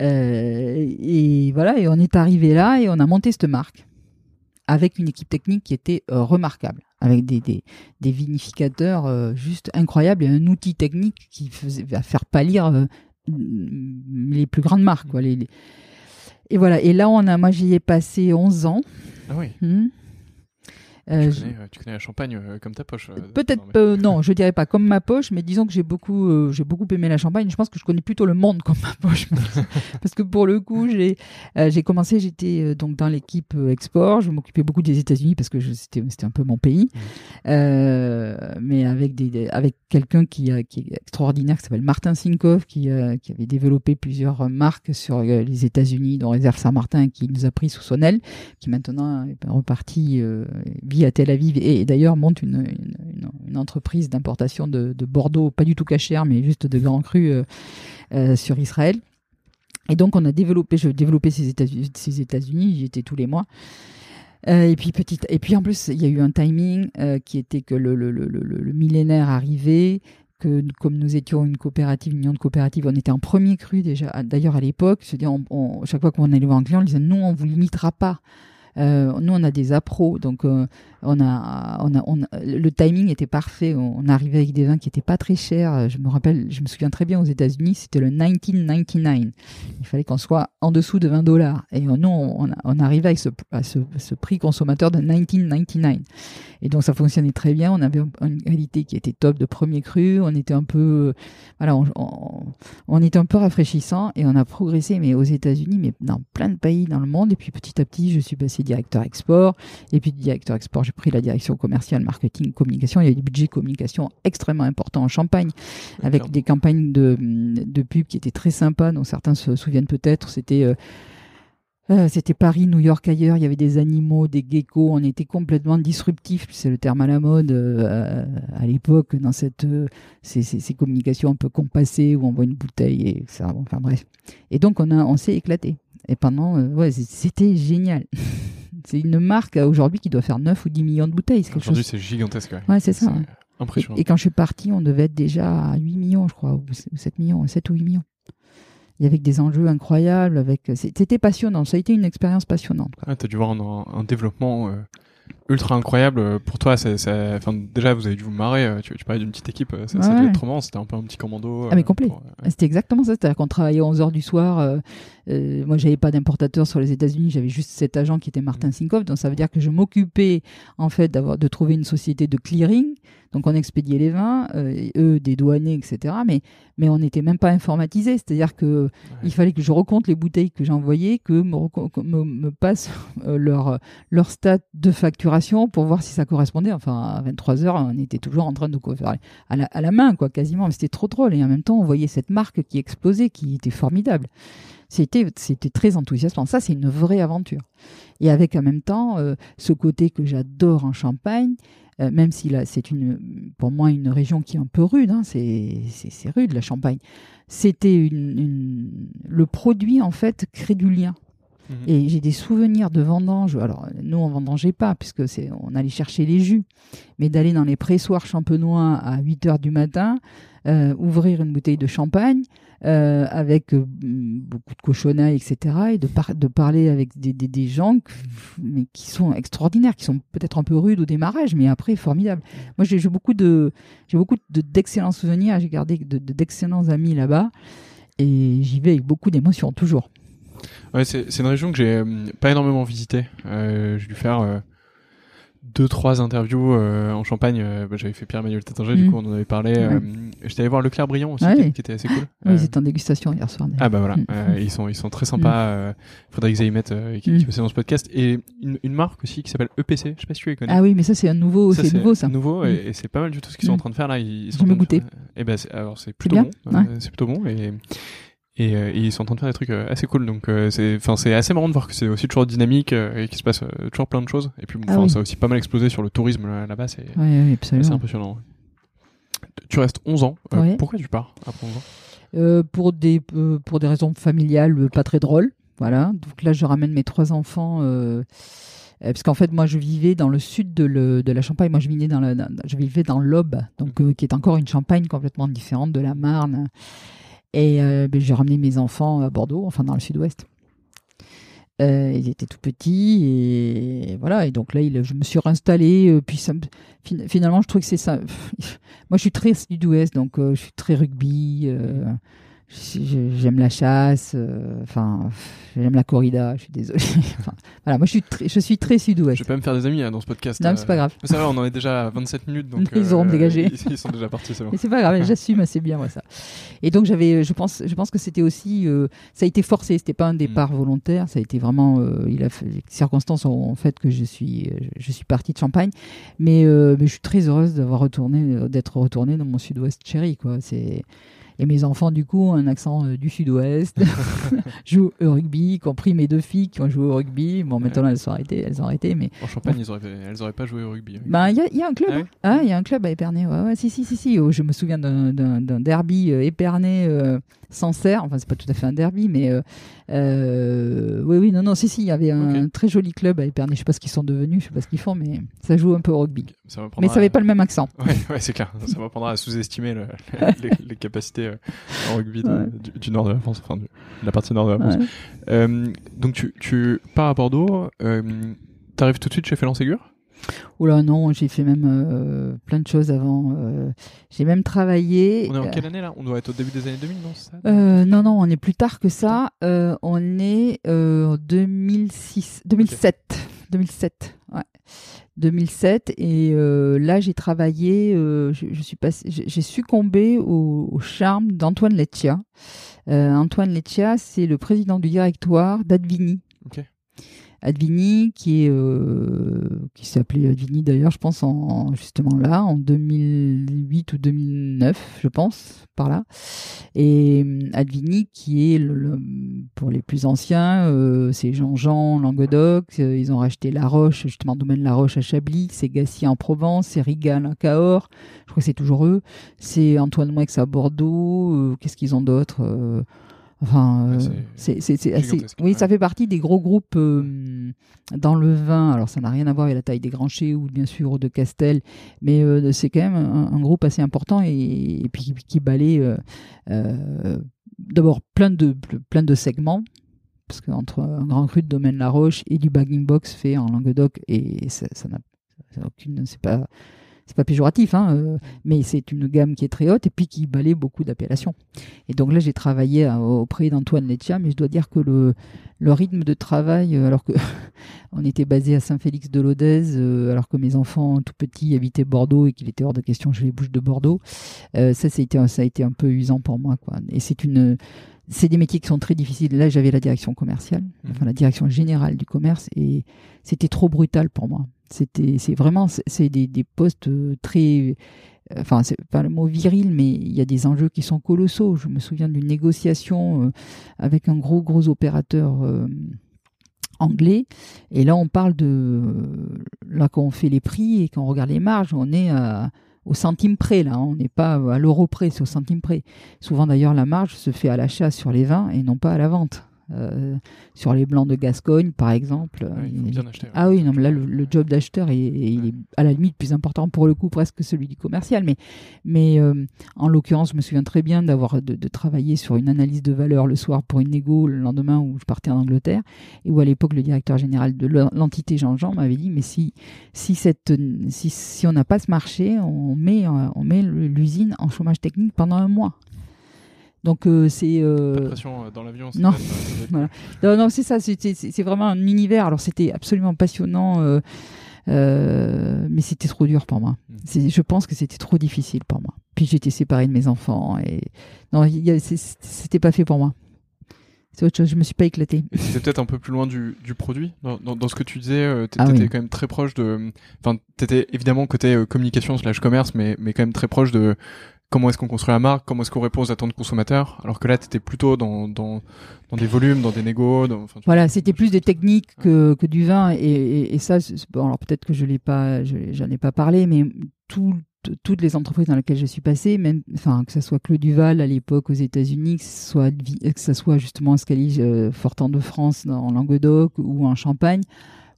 Euh, et voilà, et on est arrivé là et on a monté cette marque avec une équipe technique qui était euh, remarquable, avec des, vinificateurs euh, juste incroyables et un outil technique qui faisait va faire pâlir euh, les plus grandes marques. Quoi, Et voilà, et là, on a, moi j'y ai passé 11 ans. Ah oui. Hmm. Euh, Tu connais, euh, tu connais la Champagne euh, comme ta poche. euh, Peut-être non, je dirais pas comme ma poche, mais disons que j'ai beaucoup, j'ai beaucoup aimé la Champagne. Je pense que je connais plutôt le monde comme ma poche, parce que pour le coup, j'ai, j'ai commencé, j'étais donc dans l'équipe export. Je m'occupais beaucoup des États-Unis parce que c'était, c'était un peu mon pays, Euh, mais avec des, avec quelqu'un qui, est extraordinaire, qui s'appelle Martin Sinkoff, qui, qui avait développé plusieurs marques sur les États-Unis, dont Réserve Saint-Martin, qui nous a pris sous son aile, qui maintenant est reparti, euh, à Tel Aviv et, d'ailleurs monte une, entreprise d'importation de, de Bordeaux, pas du tout cachère, mais juste de grands crus euh, euh, sur Israël. Et donc on a développé, je développais ces États-Unis, ces États-Unis, j'y étais tous les mois. Euh, et puis petit, et puis en plus il y a eu un timing qui était que le, millénaire arrivait, que comme nous étions une coopérative, une union de coopératives, on était en premier cru déjà. D'ailleurs à l'époque, je veux dire, on, chaque fois qu'on allait voir un client, on disait non, on vous limitera pas nous, on a des appros, donc euh, on a, on a, on le timing était parfait. On, arrivait avec des vins qui étaient pas très chers. Je me rappelle, je me souviens très bien aux États-Unis, c'était le 1999. Il fallait qu'on soit en dessous de 20 dollars. Et nous, on, on arrivait avec ce, à ce, prix consommateur de 1999. Et donc ça fonctionnait très bien. On avait une qualité qui était top de premier cru. On était un peu, voilà, on, on un peu rafraîchissant et on a progressé, mais aux États-Unis, mais dans plein de pays dans le monde. Et puis petit à petit, je suis passé directeur export. Et puis directeur export, j'ai pris la direction commerciale, marketing, communication. Il y a des budgets communication extrêmement importants en Champagne, avec des campagnes de, de pub qui étaient très sympas, dont certains se souviennent peut-être. C'était euh, euh, c'était Paris, New York, ailleurs. Il y avait des animaux, des geckos. On était complètement disruptif. C'est le terme à la mode euh, à l'époque dans cette ces, ces, communications un peu compassées où on voit une bouteille et ça. Enfin bref. Et donc on a on s'est éclaté. Et pendant ouais c'était génial. C'est une marque euh, aujourd'hui qui doit faire 9 ou 10 millions de bouteilles. Aujourd'hui, c'est gigantesque. Ouais, c'est ça. Impressionnant. Et, quand je suis parti, on devait être déjà à 8 millions, je crois, ou 7 millions, 7 ou 8 millions. Il y avait des enjeux incroyables. Avec... C'était passionnant. Ça a été une expérience passionnante. tu as dû voir un, développement. Euh, ultra incroyable euh, pour toi enfin déjà vous avez dû vous marrer euh, tu, tu parlais d'une petite équipe euh, ça, ça devait être c'était un peu un petit commando ah mais complet c'était exactement ça c'est-à-dire qu'on travaillait 11 heures du soir euh, moi j'avais pas d'importateur sur les États-Unis j'avais juste cet agent qui était Martin mm. Sinkov donc ça veut dire que je m'occupais en fait d'avoir de trouver une société de clearing donc on expédiait les vins, euh, eux des douaniers, etc. Mais, mais on n'était même pas informatisé, c'est-à-dire que il fallait que je recompte les bouteilles que j'envoyais, que me, me, passent euh, leur, leur stat de facturation pour voir si ça correspondait. Enfin, à 23 heures, on était toujours en train de faire à la, à la main, quoi, quasiment. Mais c'était trop drôle. Et en même temps, on voyait cette marque qui explosait, qui était formidable. C'était, c'était très enthousiasmant. Ça, c'est une vraie aventure. Et avec en même temps euh, ce côté que j'adore en Champagne, euh, même si là, c'est une, pour moi une région qui est un peu rude, hein, c'est, rude la Champagne. C'était une, le produit en fait crée du lien. Mhm. Et j'ai des souvenirs de vendange. Alors, nous, on vendangeait pas, puisque c'est, on allait chercher les jus. Mais d'aller dans les pressoirs champenois à 8 heures du matin, euh, ouvrir une bouteille de champagne, euh, avec euh, beaucoup de cochonnailles, etc. Et de, parler avec des, gens qui sont extraordinaires, qui sont peut-être un peu rudes au démarrage, mais après formidables. Moi, j'ai beaucoup de j'ai beaucoup d'excellents souvenirs. J'ai gardé d'excellents de, amis là-bas, et j'y vais avec beaucoup d'émotion toujours. Ouais, c'est une région que j'ai pas énormément visitée. Euh, j'ai dû faire deux trois interviews euh, en Champagne. Euh, bah, j'avais fait Pierre-Emmanuel Tétanger, du mm. coup on en avait parlé. Euh, j'étais allé voir Leclerc Brillant aussi, qui, était assez cool. Oui, ils étaient en dégustation hier soir. Ah bah voilà, mm. ils sont ils sont très sympas. Mm. Frédéric Zaymet qui, qui passait dans ce podcast et une, une marque aussi qui s'appelle EPC. Je sais pas si tu les connais. Ah oui, mais ça c'est un nouveau, c'est nouveau ça. Nouveau et, c'est pas mal du tout ce qu'ils sont en train de faire là. Ils, sont Je me goûter. Et ben alors c'est plutôt bon. C'est plutôt bon et euh, et, ils sont en train de faire des trucs euh, assez cool. Donc euh, c'est enfin c'est assez marrant de voir que c'est aussi toujours dynamique et qu'il se passe toujours plein de choses. Et puis ah ça a aussi pas mal explosé sur le tourisme là-bas. C'est impressionnant tu restes 11 ans. Pourquoi tu pars après 11 ans pour des pour des raisons familiales pas très drôles. Voilà. Donc là je ramène mes trois enfants parce qu'en fait moi je vivais dans le sud de, le, de la Champagne. Moi je vivais dans, la, je vivais dans l'Aube donc mhm. qui est encore une Champagne complètement différente de la Marne et euh, ben, j'ai ramené mes enfants à Bordeaux, enfin dans le sud-ouest. Euh, ils étaient tout petits et voilà. Et donc là, je me suis réinstallé. Euh, puis ça, finalement, je trouve que c'est ça. Moi, je suis très sud-ouest, donc je suis très rugby j'aime la chasse, euh, enfin, j'aime la corrida, je suis désolé. voilà, moi je suis, très, je suis très sud-ouest. Je vais pas me faire des amis hein, dans ce podcast. Non, c'est pas grave. Ça va, on en est déjà à 27 minutes, donc. ils auront euh, dégagé. Ils, sont déjà partis, c'est bon. c'est pas grave, j'assume assez bien, moi, ça. Et donc, j'avais, je pense, je pense que c'était aussi, euh, ça a été forcé, c'était pas un départ mm. volontaire, ça a été vraiment, il a, les circonstances ont fait que je suis, je suis partie de Champagne, mais, mais je suis très heureuse d'avoir retourné, d'être retournée dans mon sud-ouest chéri, quoi. C'est, et mes enfants, du coup, ont un accent euh, du sud-ouest, jouent au rugby, y compris mes deux filles qui ont joué au rugby. Bon, maintenant, elles sont arrêtées, elles ont arrêté, mais. En Champagne, elles auraient pas joué au rugby. Ben, il y, a un club. Ah, hein. ah, il y a un club à Épernay. Ouais, ouais, si, si, si, si. Oh, je me souviens d'un derby euh, Épernay. Sancerre, enfin c'est pas tout à fait un derby, mais euh, euh, oui, oui, non, non, si, si, il y avait un très joli club à Épernay, je sais pas ce qu'ils sont devenus, je sais pas ce qu'ils font, mais ça joue un peu au rugby. mais ça n'avait pas le même accent. Ouais, ouais c'est clair, ça m'apprendra à sous-estimer les, capacités euh, en rugby du, nord de la France, enfin de la partie nord de la France. donc tu, tu pars à Bordeaux, t'arrives tout de suite chez Félan Ségur? Oula non, j'ai fait même euh, plein de choses avant. Euh, j'ai même travaillé. On est en quelle année là? On doit être au début des années 2000, non ça? Euh, Non, non, on est plus tard que ça. on est en 2006, 2007, 2007, ouais. 2007 et là j'ai travaillé, je, suis passé, j'ai succombé au, charme d'Antoine Leccia. Antoine Leccia, c'est le président du directoire d'Advini. Okay. Advini, qui est euh, qui s'appelait Advini d'ailleurs, je pense en justement là en 2008 ou 2009, je pense par là. Et euh, Advini, qui est le, pour les plus anciens, euh, c'est Jean-Jean Languedoc. ils ont racheté La Roche, justement domaine La Roche à Chablis. C'est Gassier en Provence, c'est Rigal à Cahors. Je crois que c'est toujours eux. C'est Antoine Moix à Bordeaux. Qu'est-ce qu'ils ont d'autre Enfin, euh, c'est assez. Oui, ça fait partie des gros groupes euh, dans le vin. Alors, ça n'a rien à voir avec la taille des Granchers ou bien sûr de Castel, mais euh, c'est quand même un, groupe assez important et, puis qui balaye d'abord plein de plein de segments parce qu'entre un grand cru de domaine La Roche et du bagging box fait en Languedoc et ça n'a aucune c'est pas c'est pas péjoratif, hein, euh, mais c'est une gamme qui est très haute et puis qui balaye beaucoup d'appellations. Et donc là, j'ai travaillé euh, auprès d'Antoine Leccia, mais je dois dire que le, le rythme de travail, euh, alors que on était basé à Saint-Félix-de-Lodèze, alors que mes enfants tout petits habitaient Bordeaux et qu'il était hors de question je les bouge de Bordeaux, ça, ça a, été, ça a été un peu usant pour moi. Quoi. Et c'est une c'est des métiers qui sont très difficiles. Là, j'avais la direction commerciale, mmh. enfin la direction générale du commerce, et c'était trop brutal pour moi. C'était, c'est vraiment, des, postes euh, très, euh, enfin, c'est pas le mot viril, mais il y a des enjeux qui sont colossaux. Je me souviens d'une négociation euh, avec un gros, gros opérateur anglais. Et là, on parle de, là, quand on fait les prix et quand on regarde les marges, on est au centime près, là. On n'est pas à l'euro près, c'est au centime près. Souvent, d'ailleurs, la marge se fait à l'achat sur les vins et non pas à la vente. Euh, sur les blancs de Gascogne, par exemple. Ah oui, non, mais là, le, job d'acheteur est, il est à la limite plus important pour le coup presque que celui du commercial. Mais, mais euh, en l'occurrence, je me souviens très bien d'avoir de, travailler sur une analyse de valeur le soir pour une négo le lendemain où je partais en Angleterre et où à l'époque le directeur général de l'entité Jean-Jean m'avait dit mais si si cette si, si on n'a pas ce marché, on met on met l'usine en chômage technique pendant un mois. Donc euh, c'est. Euh... Pas de pression euh, dans l'avion. Non. non, non, c'est ça. C'est vraiment un univers. Alors c'était absolument passionnant, euh, mais c'était trop dur pour moi. Mm. Je pense que c'était trop difficile pour moi. Puis j'étais séparée de mes enfants et non, c'était pas fait pour moi. C'est autre chose. Je me suis pas éclaté. C'était peut-être un peu plus loin du, du produit? Dans, dans, dans, ce que tu disais, t'étais ah quand même très proche de. Enfin, t'étais évidemment côté communication slash commerce, mais mais quand même très proche de comment est-ce qu'on construit la marque, comment est-ce qu'on répond aux attentes consommateurs, alors que là, tu étais plutôt dans, dans, des volumes, dans des négos. voilà, c'était plus des techniques que, que du vin, et, ça, alors peut-être que je l'ai pas, ai pas parlé, mais tout, toutes les entreprises dans lesquelles je suis passé, même, enfin, que ce soit Claude Duval à l'époque aux États-Unis, que ce soit, que ce soit justement Scalige euh, Fortan de France en Languedoc ou en Champagne,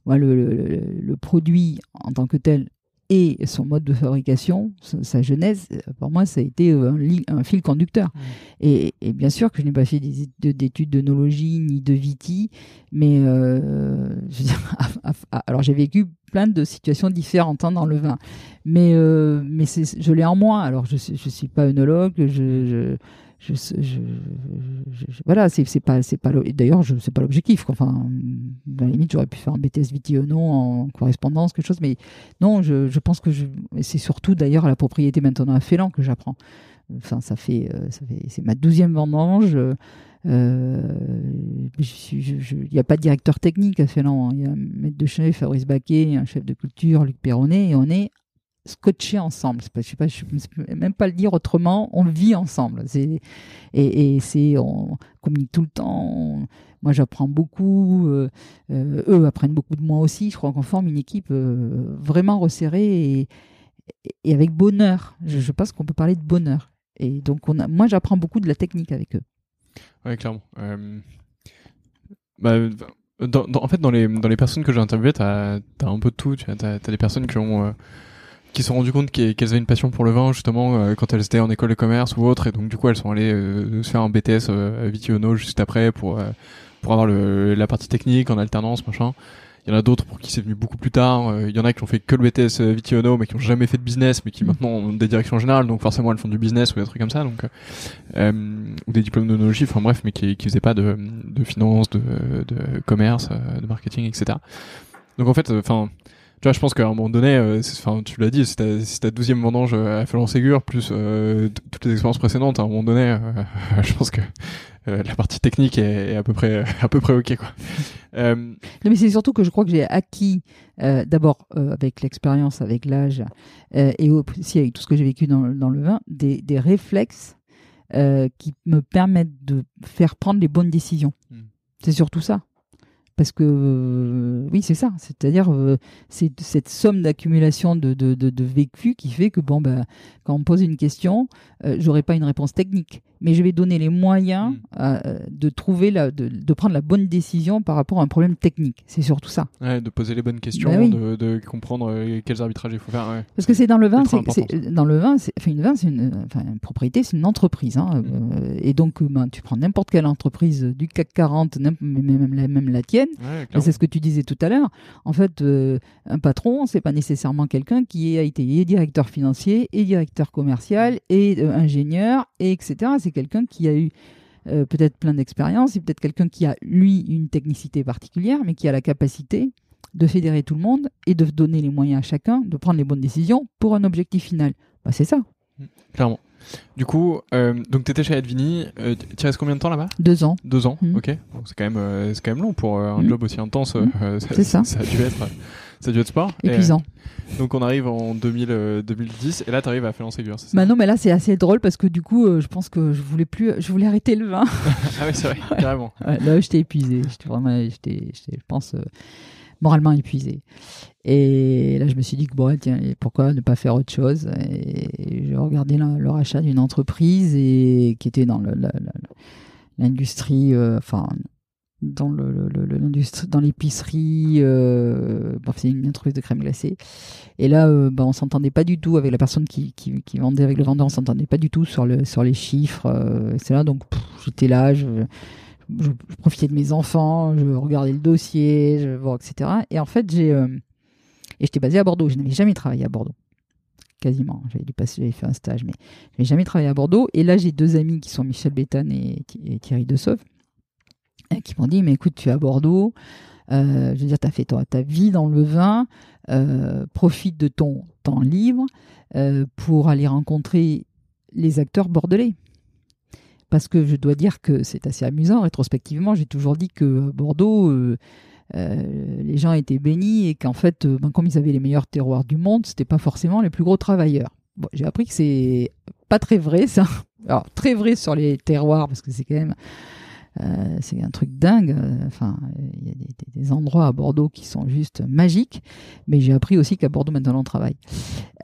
le, produit en tant que tel et son mode de fabrication, sa, genèse, pour moi, ça a été euh, un, fil conducteur. Mmh. Et, bien sûr que je n'ai pas fait d'études d'œnologie ni de viti, mais euh, alors j'ai vécu plein de situations différentes hein, dans le vin, mais euh, mais je l'ai en moi. Alors je je suis pas œnologue, je je, voilà, c'est pas, c'est pas, d'ailleurs, je pas l'objectif. Enfin, à la limite, j'aurais pu faire un BTS non en correspondance, quelque chose, mais non, je, je pense que c'est surtout d'ailleurs la propriété maintenant à Félan que j'apprends. Enfin, ça fait, euh, ça fait, c'est ma douzième vendange. Euh, il n'y a pas de directeur technique à Félan. Hein. Il y a un maître de chef, Fabrice Baquet, un chef de culture, Luc Perronnet, et on est scotché ensemble. Je ne sais pas, même pas le dire autrement. On vit ensemble. Et, c'est, on communique tout le temps. moi, j'apprends beaucoup. Euh, euh, eux apprennent beaucoup de moi aussi. Je crois qu'on forme une équipe euh, vraiment resserrée et, avec bonheur. Je, pense qu'on peut parler de bonheur. Et donc, moi, j'apprends beaucoup de la technique avec eux. Oui, clairement. Bah, en fait, dans les, personnes que j'ai interviewées, tu as, un peu de tout. Tu as, des personnes qui ont qui se sont rendues compte qu'elles avaient une passion pour le vin justement euh, quand elles étaient en école de commerce ou autre et donc du coup elles sont allées euh, se faire un BTS euh, Vitiono juste après pour pour avoir le, la partie technique en alternance machin Il y en a d'autres pour qui c'est venu beaucoup plus tard. Il y en a qui ont fait que le BTS Vitiono, mais qui ont jamais fait de business, mais qui mm. maintenant ont des directions générales, donc forcément elles font du business ou des trucs comme ça, donc ou des diplômes d'onologie, enfin bref, mais qui qui faisaient pas de de finance, de de commerce, de marketing, etc. Donc en fait, enfin tu vois, je pense qu'à un moment donné, euh, enfin, tu l'as dit, c'est ta, ta douzième vendange euh, à Fallon Ségur, plus euh, toutes les expériences précédentes, à un moment donné, je pense que la partie technique est, à peu près à peu près ok quoi. non mais c'est surtout que je crois que j'ai acquis d'abord avec l'expérience, avec l'âge et aussi avec tout ce que j'ai vécu dans, dans, le vin, des, des réflexes qui me permettent de faire prendre les bonnes décisions. Hmm. C'est surtout ça. Parce que oui, c'est ça. C'est-à-dire, euh, c'est cette somme d'accumulation de, de, de, vécu qui fait que bon, bah, quand on me pose une question, euh, j'aurai pas une réponse technique mais je vais donner les moyens hmm. euh, de trouver la, de, de, prendre la bonne décision par rapport à un problème technique. C'est surtout ça. Ouais, de poser les bonnes questions, bah de, de, comprendre euh, quels arbitrages il faut faire. Ouais. Parce que c'est dans le vin, c'est dans le vin, enfin une vin, c'est une, une propriété, c'est une entreprise, hein, hmm. euh, et donc ben, tu prends n'importe quelle entreprise du CAC 40, même, même, la, même la tienne, c'est ce que tu disais tout à l'heure. En fait, un patron, c'est pas nécessairement quelqu'un qui a été directeur financier et directeur commercial et ingénieur et etc. C'est quelqu'un qui a eu euh, peut-être plein d'expérience, c'est peut-être quelqu'un qui a, lui, une technicité particulière, mais qui a la capacité de fédérer tout le monde et de donner les moyens à chacun de prendre les bonnes décisions pour un objectif final. Bah, c'est ça. Mmh, clairement. Du coup, euh, donc tu étais chez Advini, euh, tu restes combien de temps là-bas? Deux ans. Deux ans, mmh. ok. c'est quand, même, c'est quand même long pour un mmh. job aussi intense. c'est ça. Ça a dû être ça dû être sport. Épuisant. donc on arrive en 2000, 2010 euh, et là tu arrives à Félan Ségur. Bah non mais là c'est assez drôle parce que du coup euh, je pense que je voulais plus, je voulais arrêter le vin. ah oui c'est vrai, carrément. là j'étais épuisé, j'étais vraiment, j'étais, je pense euh, moralement épuisé. Et là je me suis dit que bon tiens pourquoi ne pas faire autre chose? Et je regardais le rachat d'une entreprise et qui était dans l'industrie, enfin dans le, dans l'épicerie. Euh, c'est une entreprise de crème glacée. Et là, euh, bah, on s'entendait pas du tout avec la personne qui, vendait avec le vendeur. On s'entendait pas du tout sur le sur les chiffres, euh, etc. Donc j'étais là, je, profitais de mes enfants, je regardais le dossier, bon, etc. Et en fait, euh, j'étais basé à Bordeaux. Je n'avais jamais travaillé à Bordeaux quasiment. J'avais j'avais fait un stage, mais je n'avais jamais travaillé à Bordeaux. Et là, j'ai deux amis qui sont Michel Béthane et, et Thierry Dessauve, qui m'ont dit, mais écoute, tu es à Bordeaux, euh, je veux dire, tu as fait ta vie dans le vin, euh, profite de ton temps libre euh, pour aller rencontrer les acteurs bordelais. Parce que je dois dire que c'est assez amusant, rétrospectivement, j'ai toujours dit que Bordeaux, les gens étaient bénis et qu'en fait, ben, comme ils avaient les meilleurs terroirs du monde, c'était pas forcément les plus gros travailleurs. J'ai appris que c'est pas très vrai ça. Alors très vrai sur les terroirs parce que c'est quand même euh, c'est un truc dingue. Enfin, il y a des, endroits à Bordeaux qui sont juste magiques. Mais j'ai appris aussi qu'à Bordeaux maintenant on travaille.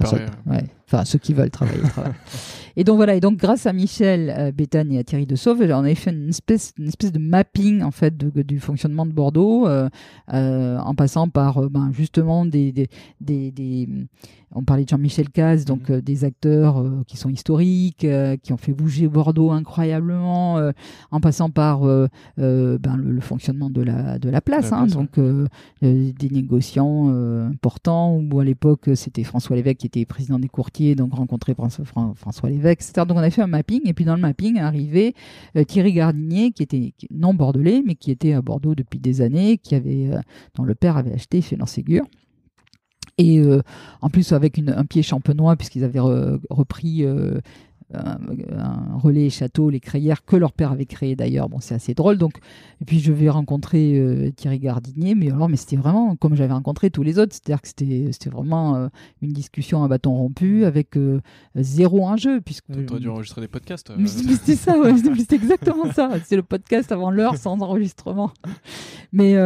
enfin, ouais. Enfin, ceux qui veulent travailler, travaillent. Et donc voilà, et donc grâce à Michel euh, Béthane et à Thierry de Sauve, on avait fait une espèce, une espèce de mapping en fait du fonctionnement de Bordeaux, euh, euh, en passant par ben, justement des, des, des, des, on parlait de Jean-Michel Caz, donc mhm. des acteurs qui sont historiques, qui ont fait bouger Bordeaux incroyablement, en passant par ben, le, fonctionnement de la de la place, hein, donc des négociants importants où à l'époque c'était François Lévesque qui était président des courtiers, donc rencontrer François, Lévesque etc. Donc on a fait un mapping et puis dans le mapping est arrivé euh, Thierry Gardinier qui était non bordelais mais qui était à Bordeaux depuis des années, qui avait euh, dont le père avait acheté chez Ségur. Et euh, en plus avec un pied champenois puisqu'ils avaient repris un, relais château, les crayères que leur père avait créé d'ailleurs. Bon, c'est assez drôle. Donc, et puis je vais rencontrer euh, Thierry Gardinier, mais alors, mais c'était vraiment comme j'avais rencontré tous les autres, c'est-à-dire que c'était, c'était vraiment euh, une discussion à bâton rompu avec euh, zéro enjeu. Puisque tu dû enregistrer des podcasts. c'était ça, ouais, c'était exactement ça. C'est le podcast avant l'heure sans enregistrement. Mais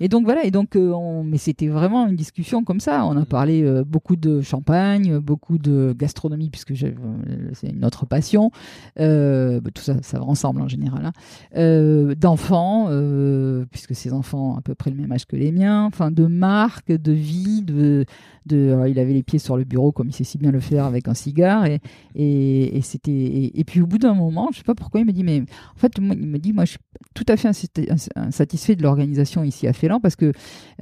et donc voilà, et donc on, mais c'était vraiment une discussion comme ça. On a mm. parlé beaucoup de champagne, beaucoup de gastronomie puisque c'est une notre passion, euh, bah, tout ça, ça va ensemble en général, hein. euh, d'enfants, euh, puisque ces enfants ont à peu près le même âge que les miens, enfin de marques, de vie, de, il avait les pieds sur le bureau comme il sait si bien le faire avec un cigare et c'était et, puis au bout d'un moment je sais pas pourquoi il me dit mais en fait il me dit moi je suis tout à fait insatisfait de l'organisation ici à Félan parce que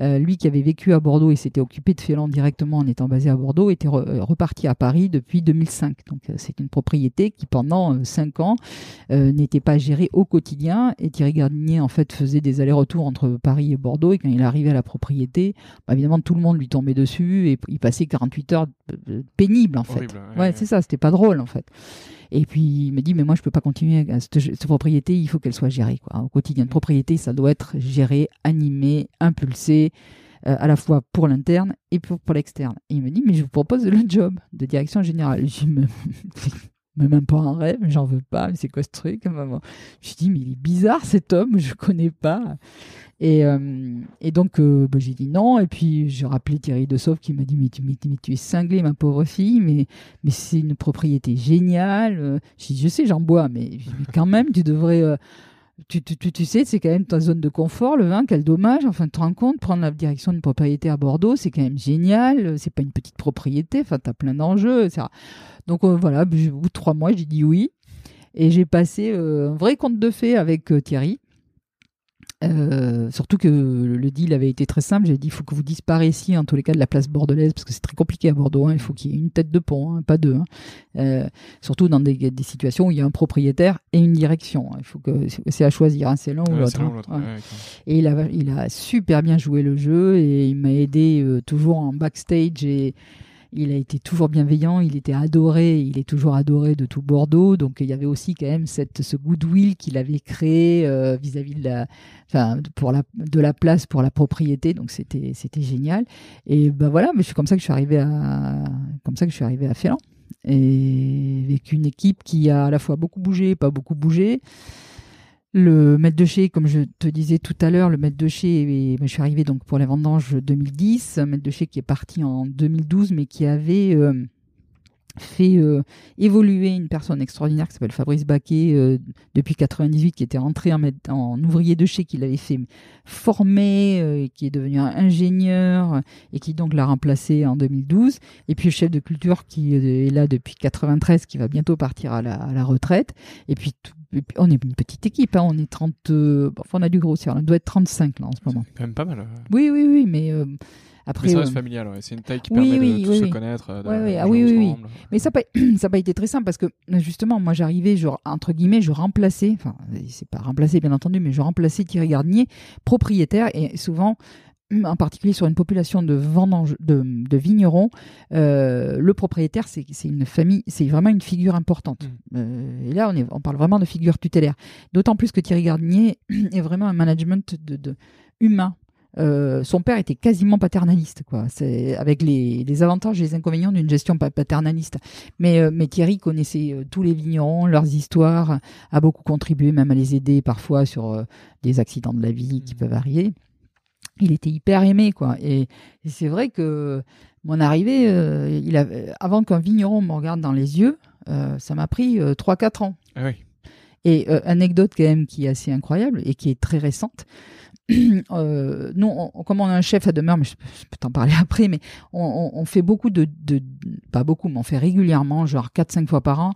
euh, lui qui avait vécu à Bordeaux et s'était occupé de Félan directement en étant basé à Bordeaux était euh, reparti à Paris depuis 2005 donc euh, c'est une propriété qui pendant cinq ans n'était pas gérée au quotidien et Thierry Gardinier en fait faisait des allers-retours entre Paris et Bordeaux et quand il arrivait à la propriété bah, évidemment tout le monde lui tombait dessus il passait 48 heures pénibles en fait. Ouais, c'est ça c'était pas drôle en fait. Et puis il me dit mais moi je peux pas continuer cette, propriété il faut qu'elle soit gérée quoi. Au quotidien de propriété ça doit être géré animé impulsé euh, à la fois pour l'interne et pour, pour l'externe. Et il me dit mais je vous propose le job de direction générale. Je me même pas un rêve, j'en veux pas, mais c'est quoi ce truc? Je dis, mais il est bizarre cet homme, je connais pas. Et, euh, et donc, euh, bah, j'ai dit non. Et puis, j'ai rappelé Thierry Dessauve qui m'a dit mais tu, es cinglé, ma pauvre fille, mais, c'est une propriété géniale. J'ai dit je sais, j'en bois, mais, quand même, tu devrais. Euh, tu, sais, c'est quand même ta zone de confort, le vin, quel dommage. Enfin, tu te rends compte, prendre la direction d'une propriété à Bordeaux, c'est quand même génial. C'est pas une petite propriété, enfin, tu as plein d'enjeux, etc. Donc voilà, au bout de trois mois, j'ai dit oui. Et j'ai passé un vrai conte de fées avec Thierry. Euh, surtout que le deal avait été très simple. J'ai dit il faut que vous disparaissiez en tous les cas de la place bordelaise parce que c'est très compliqué à Bordeaux. Hein. Il faut qu'il y ait une tête de pont, hein, pas deux. Hein. Euh, surtout dans des, situations où il y a un propriétaire et une direction. Il faut que c'est à choisir. C'est l'un ou l'autre. et il a, il a super bien joué le jeu et il m'a aidé euh, toujours en backstage et il a été toujours bienveillant, il était adoré, il est toujours adoré de tout Bordeaux. Donc il y avait aussi quand même cette, ce goodwill qu'il avait créé euh, vis-à-vis de la, enfin, pour la, de la place pour la propriété. Donc c'était, c'était génial. Et ben voilà, mais c'est comme ça que je suis arrivé à, comme ça que je suis arrivé à Félan. Et avec une équipe qui a à la fois beaucoup bougé, pas beaucoup bougé. Le maître de chez, comme je te disais tout à l'heure, le maître de chez, je suis arrivé donc pour la vendange 2010, un maître de chez qui est parti en 2012, mais qui avait euh, fait euh, évoluer une personne extraordinaire qui s'appelle Fabrice Baquet euh, depuis 98, qui était rentré en, en ouvrier de chez, qui l'avait fait former, qui est devenu un ingénieur et qui donc l'a remplacé en 2012. Et puis le chef de culture qui est là depuis 93, qui va bientôt partir à la, à la retraite. Et puis tout on est une petite équipe, hein, on est 30, euh, enfin, on a dû grossir, on doit être 35 là en ce moment. C'est quand même pas mal. Oui, oui, oui, mais euh, après. Mais ça reste euh, familial, c'est une taille qui permet de tous se connaître. oui, ah, oui, oui, Mais ça n'a pas, pas été très simple parce que justement, moi j'arrivais, entre guillemets, je remplaçais, enfin, c'est pas remplacer bien entendu, mais je remplaçais Thierry Gardinier, propriétaire, et souvent, en particulier sur une population de, de, vignerons, euh, le propriétaire, c'est une famille, c'est vraiment une figure importante. Mm. Euh, et là, on, est, on parle vraiment de figure tutélaire. D'autant plus que Thierry Gardinier est vraiment un management de, humain. Euh, son père était quasiment paternaliste, quoi. C'est avec les, avantages et les inconvénients d'une gestion paternaliste. Mais, mais Thierry connaissait tous les vignerons, leurs histoires, a beaucoup contribué, même à les aider parfois sur des accidents de la vie qui mm. peuvent arriver il était hyper aimé quoi et, c'est vrai que mon arrivée euh, avant qu'un vigneron me regarde dans les yeux euh, ça m'a pris 3-4 euh, ans ah oui. et anecdote quand même qui est assez incroyable et qui est très récente nous comme on a un chef à demeure mais je, peux t'en parler après mais on, fait beaucoup de, pas beaucoup mais on fait régulièrement genre 4-5 fois par an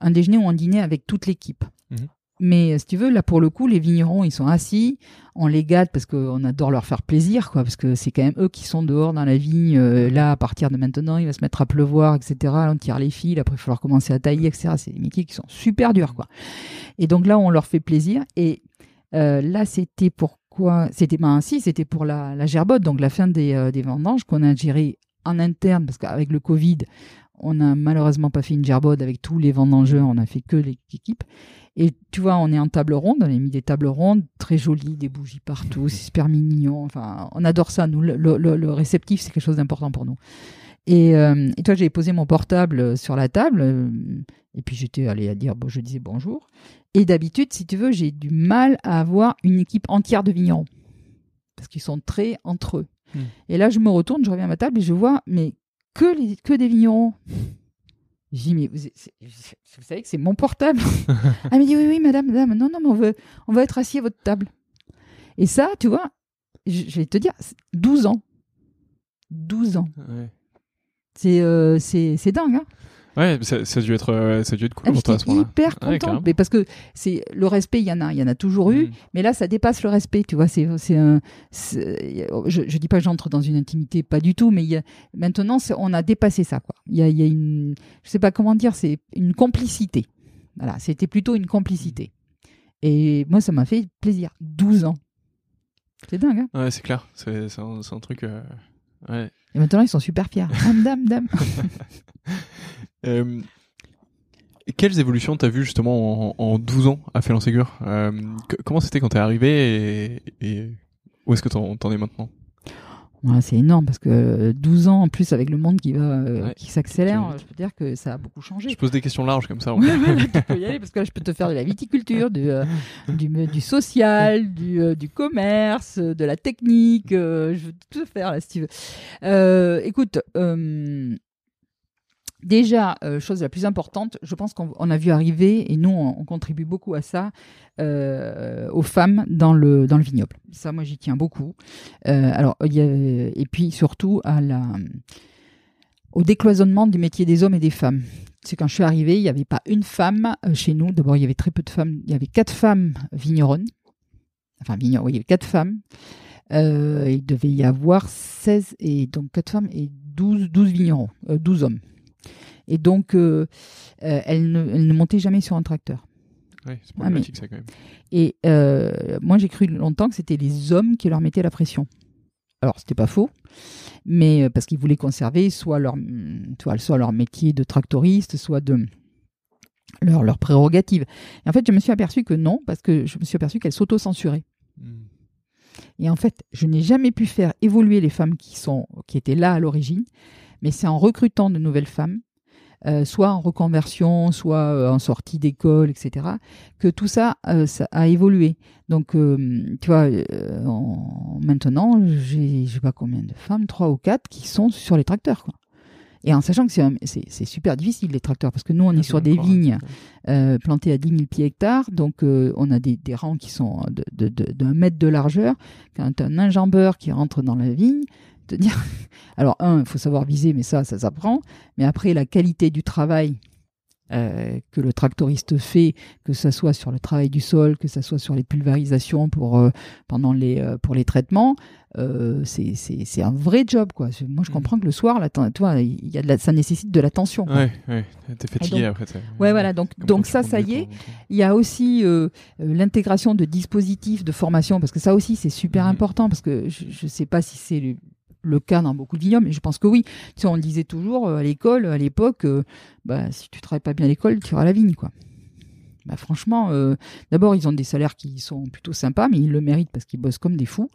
un déjeuner ou un dîner avec toute l'équipe mhm. Mais euh, si tu veux, là pour le coup, les vignerons, ils sont assis, on les gâte parce qu'on adore leur faire plaisir, quoi, parce que c'est quand même eux qui sont dehors dans la vigne. Euh, là, à partir de maintenant, il va se mettre à pleuvoir, etc. on tire les fils, après il va falloir commencer à tailler, etc. C'est des métiers qui sont super durs, quoi. Et donc là, on leur fait plaisir. Et euh, là, c'était C'était ben si, c'était pour la, la gerbotte, donc la fin des, des vendanges qu'on a géré en interne, parce qu'avec le Covid, on n'a malheureusement pas fait une gerbode avec tous les vendangeurs, on a fait que l'équipe. Et tu vois, on est en table ronde, on a mis des tables rondes très jolies, des bougies partout, super mignon. Enfin, on adore ça. Nous, le, réceptif, c'est quelque chose d'important pour nous. Et, euh, et toi, j'ai posé mon portable sur la table, euh, et puis j'étais allé à dire, bon, je disais bonjour. Et d'habitude, si tu veux, j'ai du mal à avoir une équipe entière de vignerons, parce qu'ils sont très entre eux. Hmm. Et là, je me retourne, je reviens à ma table et je vois, mais que, les, que des vignerons. J'ai dit, mais vous, vous, savez que c'est mon portable Elle me dit, oui, oui, madame, madame, non, non, mais on veut, on va être assis à votre table. Et ça, tu vois, je, vais te dire, 12 ans. 12 ans. C'est euh, c'est dingue. Hein Ouais, ça, ça, a dû être, euh, ça a dû être cool pour toi à ce moment-là. hyper content, mais parce que c'est le respect, il y en a, il y en a toujours eu, mm. mais là, ça dépasse le respect, tu vois. C'est, c'est un, je, je dis pas j'entre dans une intimité, pas du tout, mais il y a, maintenant, on a dépassé ça, quoi. Il y a, il y a une, je sais pas comment dire, c'est une complicité. Voilà, c'était plutôt une complicité. Et moi, ça m'a fait plaisir. 12 ans. C'est dingue, hein Ouais, c'est clair. C'est, c'est, un, un, truc. Euh... Ouais. Et maintenant, ils sont super fiers. Dame, dame, dame. Euh, quelles évolutions t'as vu justement en, 12 ans à Félan Ségur euh, Comment c'était quand t'es arrivé et, où est-ce que t'en, es maintenant? C'est énorme parce que 12 ans en plus avec le monde qui va euh, qui s'accélère, je peux dire que ça a beaucoup changé. Je pose des questions larges comme ça. tu peux y aller parce que là, je peux te faire de la viticulture, du, du, social, du, du, commerce, de la technique. je veux tout faire là si tu veux. écoute, Déjà, euh, chose la plus importante, je pense qu'on a vu arriver, et nous, on, contribue beaucoup à ça, euh, aux femmes dans le, dans le vignoble. Ça, moi, j'y tiens beaucoup. Euh, alors, y a, et puis surtout à la, au décloisonnement du métier des hommes et des femmes. C'est quand je suis arrivée, il n'y avait pas une femme chez nous. D'abord, il y avait très peu de femmes. Il y avait quatre femmes vigneronnes. Enfin, vigneronnes, oui, il y avait quatre femmes. il devait y avoir 16, et donc quatre femmes et 12, 12 vignerons, 12 hommes. Et donc, euh, euh, elle, ne, elle, ne, montait jamais sur un tracteur. Oui, c'est ah, problématique ça quand même. Et euh, moi, j'ai cru longtemps que c'était les hommes qui leur mettaient la pression. Alors, c'était pas faux, mais parce qu'ils voulaient conserver soit leur, soit leur métier de tractoriste, soit de leur, leur prérogative. Et en fait, je me suis aperçu que non, parce que je me suis aperçu qu'elles s'auto-censuraient. Hmm. Et en fait, je n'ai jamais pu faire évoluer les femmes qui, sont, qui étaient là à l'origine, mais c'est en recrutant de nouvelles femmes euh, soit en reconversion, soit euh, en sortie d'école, etc., que tout ça, euh, ça a évolué. Donc, tu vois, maintenant, j'ai, je sais pas combien de femmes, trois ou quatre, qui sont sur les tracteurs, quoi. Et en sachant que c'est super difficile les tracteurs, parce que nous on est sur des vignes plantées à 10 000 pieds hectares, donc on a des, des, rangs qui sont d'un de, de, mètre de largeur. Quand un enjambeur qui rentre dans la vigne, dire. Alors, un, il faut savoir viser, mais ça, ça s'apprend. Mais après, la qualité du travail euh, que le tractoriste fait, que ce soit sur le travail du sol, que ce soit sur les pulvérisations pour, euh, pendant les, euh, pour les traitements, c'est un vrai job. Quoi. Moi, je mm. comprends que le soir, là, toi, il y a de ça nécessite de l'attention. Ouais, ouais. T'es fatigué après. Ouais, voilà. Donc, donc ça, ça y est. Il y a aussi l'intégration de dispositifs de formation, parce que ça aussi, c'est super mm. important, parce que je ne sais pas si c'est le cas dans beaucoup de vignobles, mais je pense que oui. Tu sais, on le disait toujours euh, à l'école, à l'époque, euh, bah, si tu travailles pas bien à l'école, tu iras à la vigne, quoi. Bah, franchement, euh, d'abord, ils ont des salaires qui sont plutôt sympas, mais ils le méritent parce qu'ils bossent comme des fous.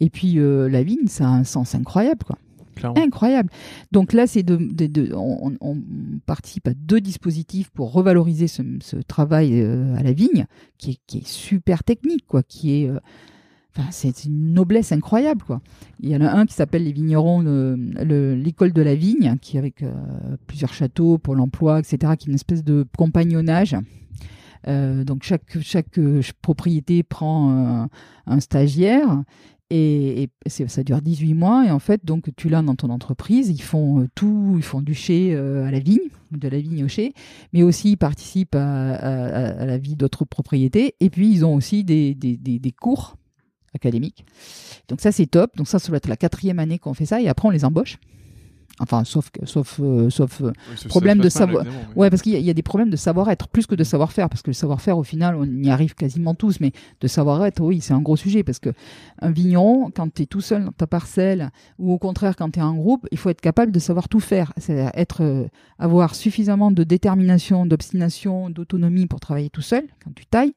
Et puis, la vigne, ça a un sens incroyable, quoi. Incroyable. Donc là, c'est de, on, participe à deux dispositifs pour revaloriser ce, travail à la vigne, qui est, qui est, super technique, quoi, qui est c'est une noblesse incroyable, quoi. Il y en a un qui s'appelle les vignerons, l'école de la vigne, qui avec euh, plusieurs châteaux pour l'emploi, etc., qui est une espèce de compagnonnage. Euh, donc chaque chaque euh, propriété prend un, stagiaire et, ça dure 18 mois et en fait donc tu l'as dans ton entreprise ils font tout ils font du chai à la vigne de la vigne au chai mais aussi ils participent à, la vie d'autres propriétés et puis ils ont aussi des, des, des cours Donc ça c'est top. Donc ça, ça doit être la quatrième année qu'on fait ça et après on les embauche. Enfin, sauf sauf euh, sauf euh, problème de savoir. Ouais, parce qu'il y, a des problèmes de savoir-être plus que de savoir-faire, parce que le savoir-faire, au final, on y arrive quasiment tous, mais de savoir-être, oui, c'est un gros sujet, parce que un vigneron, quand tu es tout seul dans ta parcelle, ou au contraire quand tu es en groupe, il faut être capable de savoir tout faire, c'est-à-dire être, euh, avoir suffisamment de détermination, d'obstination, d'autonomie pour travailler tout seul quand tu tailles,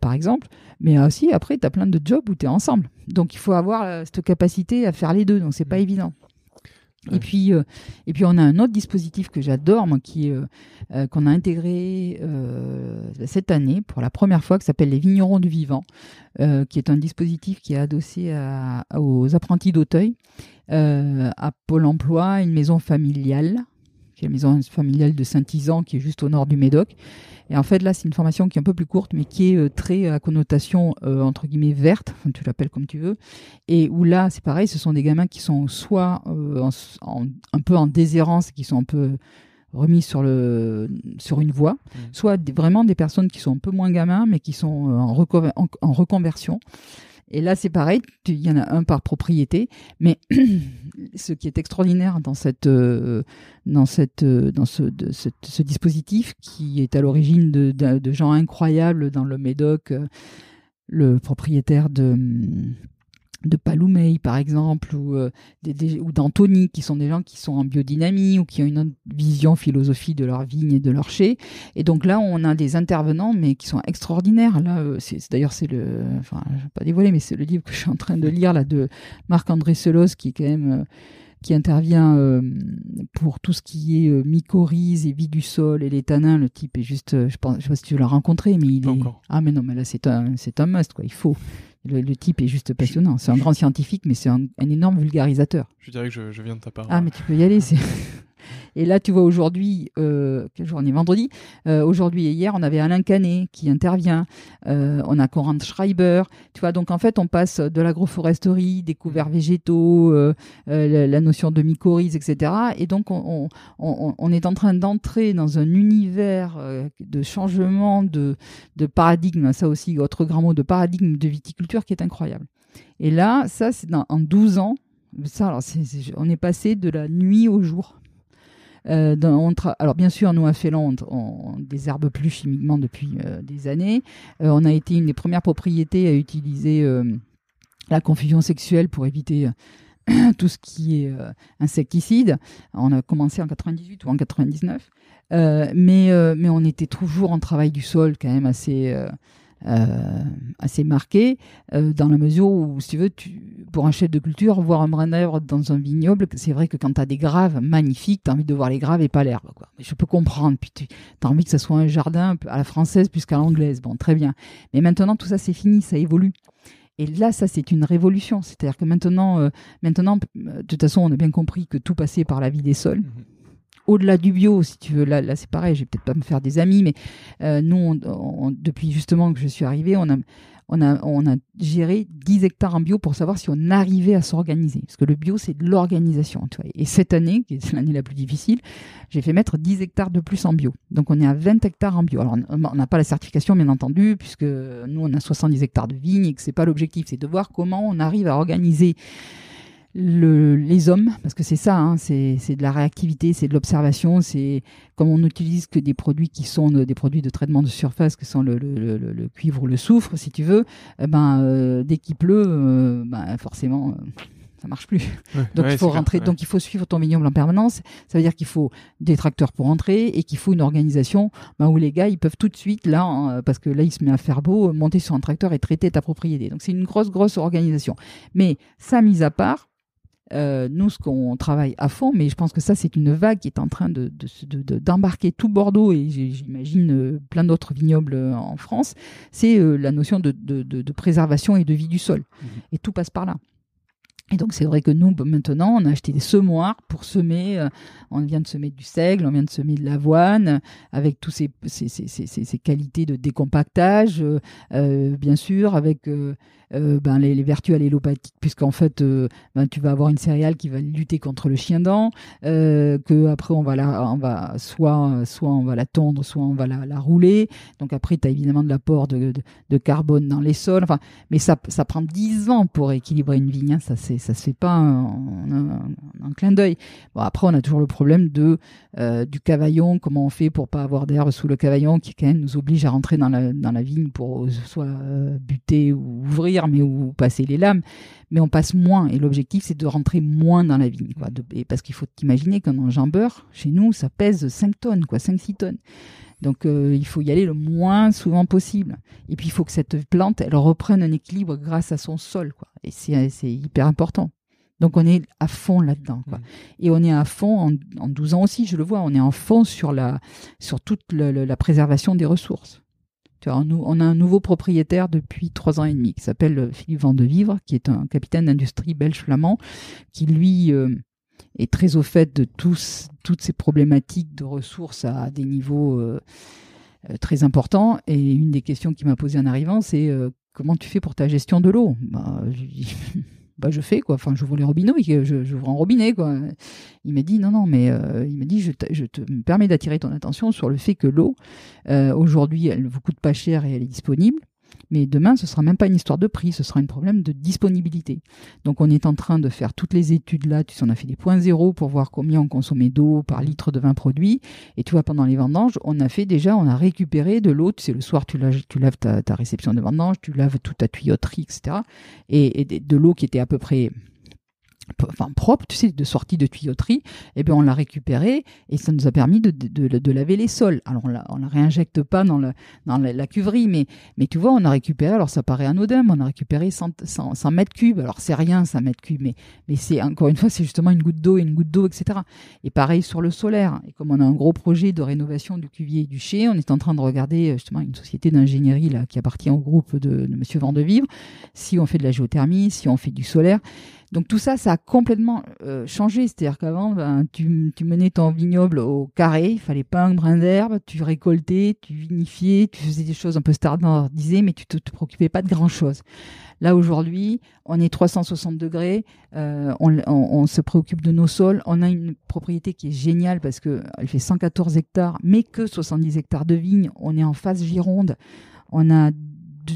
par exemple, mais aussi après, tu as plein de jobs où tu es ensemble. Donc il faut avoir cette capacité à faire les deux, donc c'est pas mmh. Et puis, euh, et puis on a un autre dispositif que j'adore, moi, qui euh, euh, qu'on a intégré cette année pour la première fois, qui s'appelle les Vignerons du Vivant, qui est un dispositif qui est adossé aux apprentis d'Auteuil, à Pôle Emploi, une maison familiale qui est la maison familiale de Saint-Isan, qui est juste au nord du Médoc. Et en fait, là, c'est une formation qui est un peu plus courte, mais qui est euh, très à connotation, euh, entre guillemets, verte, enfin, tu l'appelles comme tu veux, et où là, c'est pareil, ce sont des gamins qui sont soit euh, un peu en déshérence, qui sont un peu remis sur, le, sur une voie, mmh. soit vraiment des personnes qui sont un peu moins gamins, mais qui sont en, en reconversion. Et là, c'est pareil, il y en a un par propriété, mais ce qui est extraordinaire dans cette, euh, dans cette, euh, dans ce, dispositif qui est à l'origine de, de, gens incroyables dans le Médoc, euh, le propriétaire de de Paloumeil par exemple ou, euh, ou qui sont des gens qui sont en biodynamie ou qui ont une autre vision philosophie de leur vigne et de leur chai et donc là on a des intervenants mais qui sont extraordinaires là euh, c'est d'ailleurs c'est le enfin je vais pas dévoiler mais c'est le livre que je suis en train de lire là de Marc-André Selos qui est quand même euh, qui intervient pour tout ce qui est mycorhize et vie du sol et les tanins. Le type est juste, je pense, je sais pas si tu l'as rencontré, mais il est. Ah mais non, mais là c'est un, c'est un must quoi. Il faut. Le, type est juste passionnant. C'est un grand scientifique, mais c'est un, énorme vulgarisateur. Je dirais que je, je viens de ta part. Ah, mais tu peux y aller. C'est... Et là, tu vois, aujourd'hui, euh, quel jour on est Vendredi. Euh, aujourd'hui et hier, on avait Alain Canet qui intervient. Euh, on a Corinne Schreiber. Tu vois, donc en fait, on passe de l'agroforesterie, des couverts végétaux, la, notion de mycorhize, etc. Et donc, on, est en train d'entrer dans un univers de changement de, paradigme. Ça aussi, autre grand mot de paradigme de viticulture qui est incroyable. Et là, ça, c'est en 12 ans. Ça, on est passé de la nuit au jour. Euh, alors bien sûr, nous à Félan, on, désherbe plus chimiquement depuis euh, des années. Euh, on a été une des premières propriétés à utiliser la confusion sexuelle pour éviter tout ce qui est insecticide. On a commencé en 98 ou en 99. mais, mais on était toujours en travail du sol quand même assez assez marqué, euh, dans la mesure où, si tu veux, pour un chef de culture, voir un d'herbe dans un vignoble, c'est vrai que quand tu as des graves magnifiques, tu as envie de voir les graves et pas l'herbe. Je peux comprendre, puis tu as envie que ça soit un jardin à la française plus qu'à l'anglaise. Bon, très bien. Mais maintenant, tout ça, c'est fini, ça évolue. Et là, ça, c'est une révolution. C'est-à-dire que maintenant, euh, maintenant, de toute façon, on a bien compris que tout passait par la vie des sols. Mmh au-delà du bio, si tu veux, là, là c'est pareil, je vais peut-être pas me faire des amis, mais euh, nous, depuis justement que je suis arrivée, on a, géré 10 hectares en bio pour savoir si on arrivait à s'organiser. Parce que le bio, c'est de l'organisation. Et cette année, qui est l'année la plus difficile, j'ai fait mettre 10 hectares de plus en bio. Donc on est à 20 hectares en bio. Alors on n'a pas la certification, bien entendu, puisque nous, on a 70 hectares de vignes et que c'est pas l'objectif. C'est de voir comment on arrive à organiser le, les hommes, parce que c'est ça, hein, c'est de la réactivité, c'est de l'observation, c'est comme on n'utilise que des produits qui sont des produits de traitement de surface, que sont le, le, le, cuivre ou le soufre, si tu veux, eh ben, euh, dès qu'il pleut, euh, ben, forcément, euh, ça marche plus. donc il faut rentrer, donc il faut suivre ton vignoble en permanence. Ça veut dire qu'il faut des tracteurs pour rentrer et qu'il faut une organisation ben, où les gars ils peuvent tout de suite là, hein, parce que là il se met à faire beau, monter sur un tracteur et traiter ta propriété. Donc c'est une grosse grosse organisation. Mais ça mise à part, euh, nous, ce qu'on travaille à fond, mais je pense que ça, c'est une vague qui est en train de, d'embarquer tout Bordeaux et j'imagine euh, plein d'autres vignobles euh, en France, c'est la notion de, préservation et de vie du sol. Mmh. Et tout passe par là. Et donc c'est vrai que nous maintenant on a acheté des semoirs pour semer. on vient de semer du seigle, on vient de semer de l'avoine avec tous ces, ces, ces, ces, qualités de décompactage, bien sûr, avec euh, ben, les, vertus allélopathiques, puisqu'en fait, euh, ben, tu vas avoir une céréale qui va lutter contre le chien dent, euh, que après on va la, on va soit, soit on va la tondre, soit on va la, la rouler. Donc après, tu as évidemment de l'apport de, de, carbone dans les sols. Enfin, mais ça, ça prend 10 ans pour équilibrer une vigne. Hein. Ça, c'est, ça se fait pas en, un, clin d'œil. Bon, après, on a toujours le problème de du cavaillon. Comment on fait pour pas avoir d'herbe sous le cavaillon, qui quand même nous oblige à rentrer dans la, dans la vigne pour soit buter ou ouvrir mais où passer les lames, mais on passe moins. Et l'objectif, c'est de rentrer moins dans la vigne. Quoi. parce qu'il faut imaginer qu'un enjambeur, chez nous, ça pèse 5 tonnes, quoi, 5-6 tonnes. Donc euh, il faut y aller le moins souvent possible. Et puis il faut que cette plante, elle reprenne un équilibre grâce à son sol. Quoi. Et c'est hyper important. Donc on est à fond là-dedans. Mmh. Et on est à fond en, en, 12 ans aussi, je le vois, on est en fond sur, la, sur toute la préservation des ressources on a un nouveau propriétaire depuis trois ans et demi qui s'appelle euh, Philippe Vandevivre, qui est un capitaine d'industrie belge flamand, qui lui, euh, est très au fait de tous, toutes ces problématiques de ressources à des niveaux euh, euh, très importants. Et une des questions qu'il m'a posées en arrivant, c'est comment tu fais pour ta gestion de l'eau? Bah, je, bah, je fais quoi. Enfin, j'ouvre les robinets, j'ouvre un robinet quoi. Il m'a dit non non, mais il m'a dit je, je te me permets d'attirer ton attention sur le fait que l'eau aujourd'hui elle ne vous coûte pas cher et elle est disponible. Mais demain, ce sera même pas une histoire de prix, ce sera un problème de disponibilité. Donc, on est en train de faire toutes les études là. Tu en as fait des points zéro pour voir combien on consommait d'eau par litre de vin produit. Et tu vois, pendant les vendanges, on a fait déjà, on a récupéré de l'eau. Tu sais, le soir, tu laves, ta, réception de vendange, tu laves toute ta tuyauterie, etc. Et, et de l'eau qui était à peu près enfin propre, tu sais, de sortie de tuyauterie, eh bien on l'a récupéré et ça nous a permis de, de, laver les sols. Alors on la, la réinjecte pas dans, le, dans la, cuverie, mais, mais tu vois, on a récupéré, alors ça paraît anodin, mais on a récupéré 100, 100, mètres cubes. Alors c'est rien, 100 mètres cubes, mais, mais c'est encore une fois, c'est justement une goutte d'eau et une goutte d'eau, etc. Et pareil sur le solaire. Et comme on a un gros projet de rénovation du cuvier et du chai, on est en train de regarder justement une société d'ingénierie là qui appartient au groupe de, de Monsieur Vandevivre, si on fait de la géothermie, si on fait du solaire. Donc tout ça, ça a complètement euh, changé. C'est-à-dire qu'avant, ben, tu, tu, menais ton vignoble au carré, il fallait pas un brin d'herbe, tu récoltais, tu vinifiais, tu faisais des choses un peu standardisées, mais tu te, te préoccupais pas de grand-chose. Là aujourd'hui, on est 360 degrés, euh, on, on, on, se préoccupe de nos sols. On a une propriété qui est géniale parce que elle fait 114 hectares, mais que 70 hectares de vignes. On est en face Gironde. On a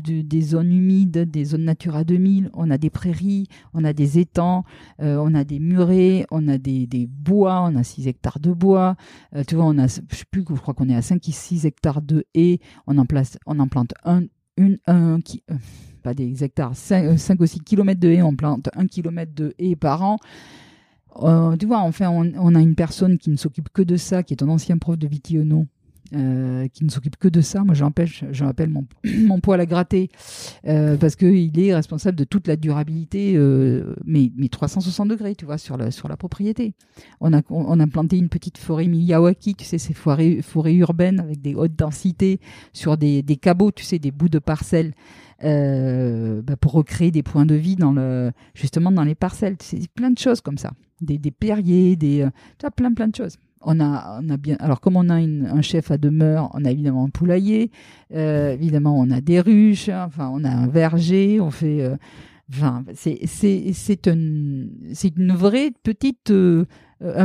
des zones humides, des zones Natura 2000, on a des prairies, on a des étangs, euh, on a des murets, on a des, bois, on a 6 hectares de bois. Euh, tu vois, on a, je sais plus, je crois qu'on est à 5 ou 6 hectares de haies. On en, place, on en plante un, une, un, qui, euh, pas des hectares, 5, 5 ou 6 kilomètres de haies, on plante 1 kilomètre de haies par an. tu vois, enfin, on, on, a une personne qui ne s'occupe que de ça, qui est un ancien prof de Vitiono, euh, qui ne s'occupe que de ça. Moi, j'empêche, mon, mon poil à gratter euh, parce qu'il est responsable de toute la durabilité, euh, mais, mais 360 degrés, tu vois, sur la, sur la propriété. On a, on a planté une petite forêt Miyawaki, tu sais, ces forêts, forêts urbaines avec des hautes densités sur des, des cabots, tu sais, des bouts de parcelles. Euh, bah pour recréer des points de vie dans le justement dans les parcelles c'est plein de choses comme ça des, des perriers des tu vois, plein plein de choses on a, on a bien. Alors, comme on a un chef à demeure, on a évidemment un poulailler. Euh, évidemment, on a des ruches. Enfin, on a un verger. On fait. Euh, enfin, c'est c'est c'est une vraie petite. Euh,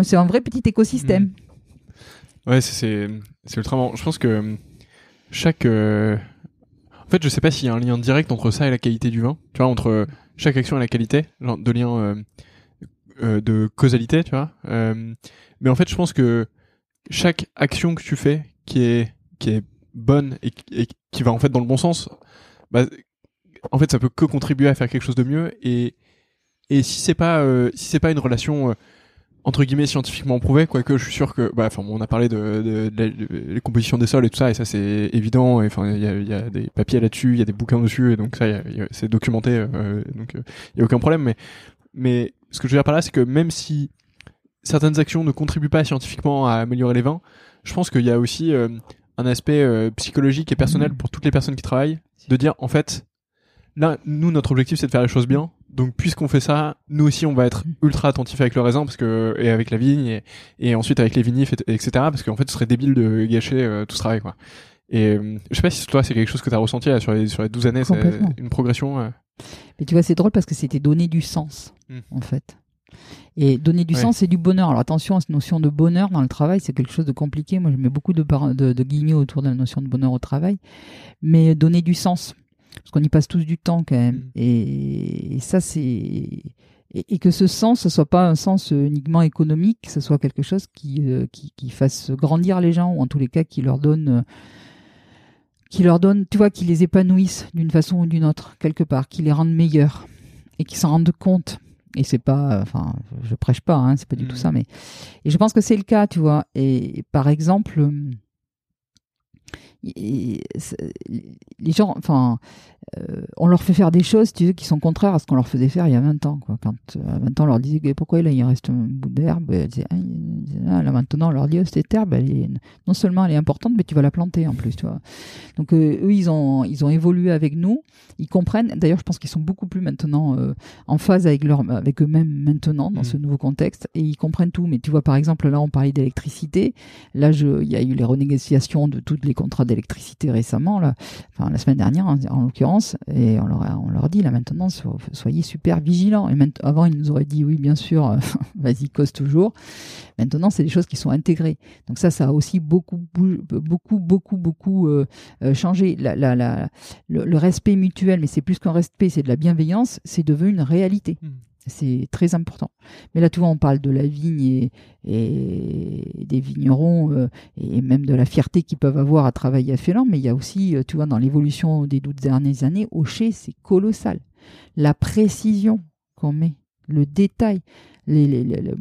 c'est un vrai petit écosystème. Mmh. Ouais, c'est c'est ultra marrant. Je pense que chaque. En fait, je sais pas s'il y a un lien direct entre ça et la qualité du vin. Tu vois, entre chaque action et la qualité, de lien de causalité, tu vois. Mais en fait, je pense que chaque action que tu fais qui est qui est bonne et, qui va en fait dans le bon sens, bah, en fait, ça peut que contribuer à faire quelque chose de mieux. Et et si c'est pas euh, si c'est pas une relation euh, entre guillemets scientifiquement prouvée, quoique je suis sûr que, bah, enfin, on a parlé de, de, de, les compositions des sols et tout ça, et ça c'est évident. Enfin, il y a, y a, des papiers là-dessus, il y a des bouquins dessus, et donc ça, c'est documenté, euh, donc il y a aucun problème. Mais mais ce que je veux dire par là, c'est que même si certaines actions ne contribuent pas scientifiquement à améliorer les vins, je pense qu'il y a aussi euh, un aspect euh, psychologique et personnel pour toutes les personnes qui travaillent, de dire en fait, là, nous, notre objectif, c'est de faire les choses bien. Donc, puisqu'on fait ça, nous aussi, on va être ultra attentif avec le raisin, parce que et avec la vigne et, ensuite avec les vinifs, etc. Parce qu'en fait, ce serait débile de gâcher euh, tout ce travail, quoi. Et je sais pas si toi, c'est quelque chose que tu as ressenti sur les sur les 12 années, c'est une progression. Mais tu vois, c'est drôle parce que c'était donner du sens, hmm. en fait. Et donner du sens, c'est du bonheur. Alors attention à cette notion de bonheur dans le travail, c'est quelque chose de compliqué. Moi, je mets beaucoup de, de, de guillemets autour de la notion de bonheur au travail. Mais donner du sens, parce qu'on y passe tous du temps quand même. Mm. Et, ça, c'est... Et, que ce sens, ce soit pas un sens uniquement économique, que ce soit quelque chose qui, euh, qui, qui, fasse grandir les gens, ou en tous les cas qui leur donne... qui leur donne, tu vois, qui les épanouissent d'une façon ou d'une autre, quelque part, qui les rendent meilleurs et qui s'en rendent compte et c'est pas, enfin, je prêche pas, hein, c'est pas du tout mm. ça, mais et je pense que c'est le cas, tu vois. Et par exemple, les gens, enfin, euh, on leur fait faire des choses, tu sais, qui sont contraires à ce qu'on leur faisait faire il y a 20 ans, quoi. Quand à 20 ans, on leur disait pourquoi là il reste un bout d'herbe, ah, ah, là maintenant, on leur dit, oh, cette herbe, elle est, non seulement elle est importante, mais tu vas la planter en plus, tu vois. Donc euh, eux, ils ont, ils ont évolué avec nous, ils comprennent. D'ailleurs, je pense qu'ils sont beaucoup plus maintenant euh, en phase avec leur, avec eux-mêmes maintenant dans mmh. ce nouveau contexte, et ils comprennent tout. Mais tu vois, par exemple, là, on parlait d'électricité. Là, je, il y a eu les renégociations de tous les contrats d'électricité récemment, là, enfin la semaine dernière en, en l'occurrence, et on leur, on leur dit là maintenant, soyez super vigilants. Et avant, ils nous auraient dit oui, bien sûr, vas-y, cause toujours. Maintenant, c'est des choses qui sont intégrées. Donc ça, ça a aussi beaucoup, beaucoup, beaucoup, beaucoup euh, euh, changé. La, le, respect mutuel, mais c'est plus qu'un respect, c'est de la bienveillance, c'est devenu une réalité. Hmm. C'est très important. Mais là, vois, on parle de la vigne et, des vignerons euh, et même de la fierté qu'ils peuvent avoir à travailler à Félan. Mais il y a aussi, tu vois, dans l'évolution des 12 dernières années, Chez, c'est colossal. La précision qu'on met, le détail, les, les, les,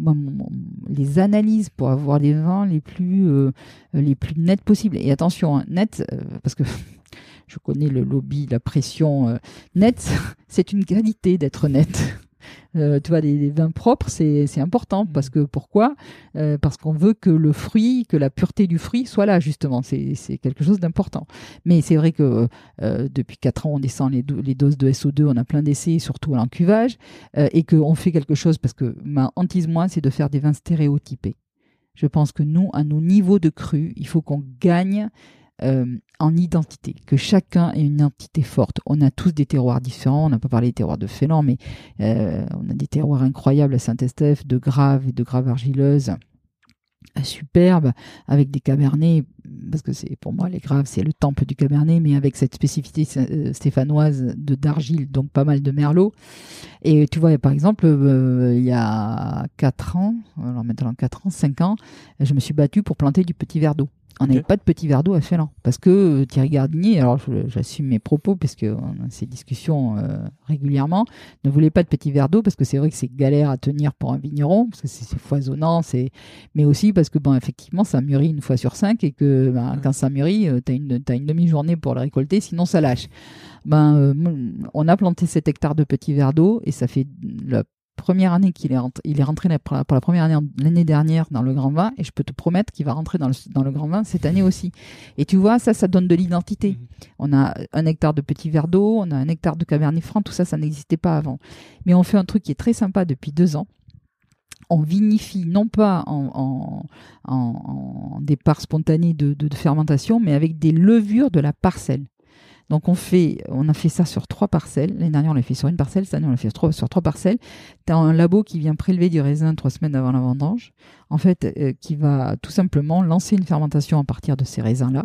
les, analyses pour avoir les vins les plus, euh, les plus nets possibles. Et attention, hein, net, euh, parce que je connais le lobby, la pression euh, net, c'est une qualité d'être net. Euh, tu vois, les, vins propres, c'est important mmh. parce que pourquoi? Euh, Parce qu'on veut que le fruit, que la pureté du fruit soit là justement. C'est quelque chose d'important. Mais c'est vrai que euh, depuis 4 ans, on descend les, les, doses de SO2, on a plein d'essais, surtout en cuvage, et qu'on fait quelque chose parce que ma hantise moi, c'est de faire des vins stéréotypés. Je pense que nous, à nos niveaux de cru, il faut qu'on gagne euh, en identité, que chacun ait une identité forte. On a tous des terroirs différents, on n'a pas parlé des terroirs de Félan, mais euh, on a des terroirs incroyables à Saint-Estèphe, de graves et de graves argileuses euh, superbes, avec des cabernets, parce que c'est pour moi les graves, c'est le temple du cabernet, mais avec cette spécificité stéphanoise de d'argile, donc pas mal de merlot. Et tu vois, par exemple, il y a 4 ans, alors maintenant 4 ans, 5 ans, je me suis battu pour planter du petit verre d'eau on n'avait pas de petit verre d'eau à Félan. Parce que euh, Thierry Gardinier, alors j'assume mes propos parce qu'on a ces discussions euh, régulièrement, ne voulait pas de petit verre d'eau parce que c'est vrai que c'est galère à tenir pour un vigneron, parce que c'est foisonnant, mais aussi parce que, bon, effectivement, ça mûrit une fois sur cinq et que ben, quand ça mûrit, euh, tu as une, as une demi-journée pour le récolter, sinon ça lâche. Ben, on a planté cet hectare de petits verres d'eau et ça fait la première année qu'il est rentré, il est rentré pour la, première année l'année dernière dans le grand vin et je peux te promettre qu'il va rentrer dans le, dans le grand vin cette année aussi. Et tu vois, ça, ça donne de l'identité. Mhm. On a un hectare de petits verres d'eau, on a un hectare de cabernet franc, tout ça, ça n'existait pas avant. Mais on fait un truc qui est très sympa depuis deux ans. On vinifie non pas en, en, en, départ spontané de, de fermentation, mais avec des levures de la parcelle. Donc on fait, on a fait ça sur trois parcelles. L'année dernière, on l'a fait sur une parcelle. Cette année, on l'a fait sur trois, parcelles. Tu un labo qui vient prélever du raisin trois semaines avant la vendange. En fait, euh, qui va tout simplement lancer une fermentation à partir de ces raisins-là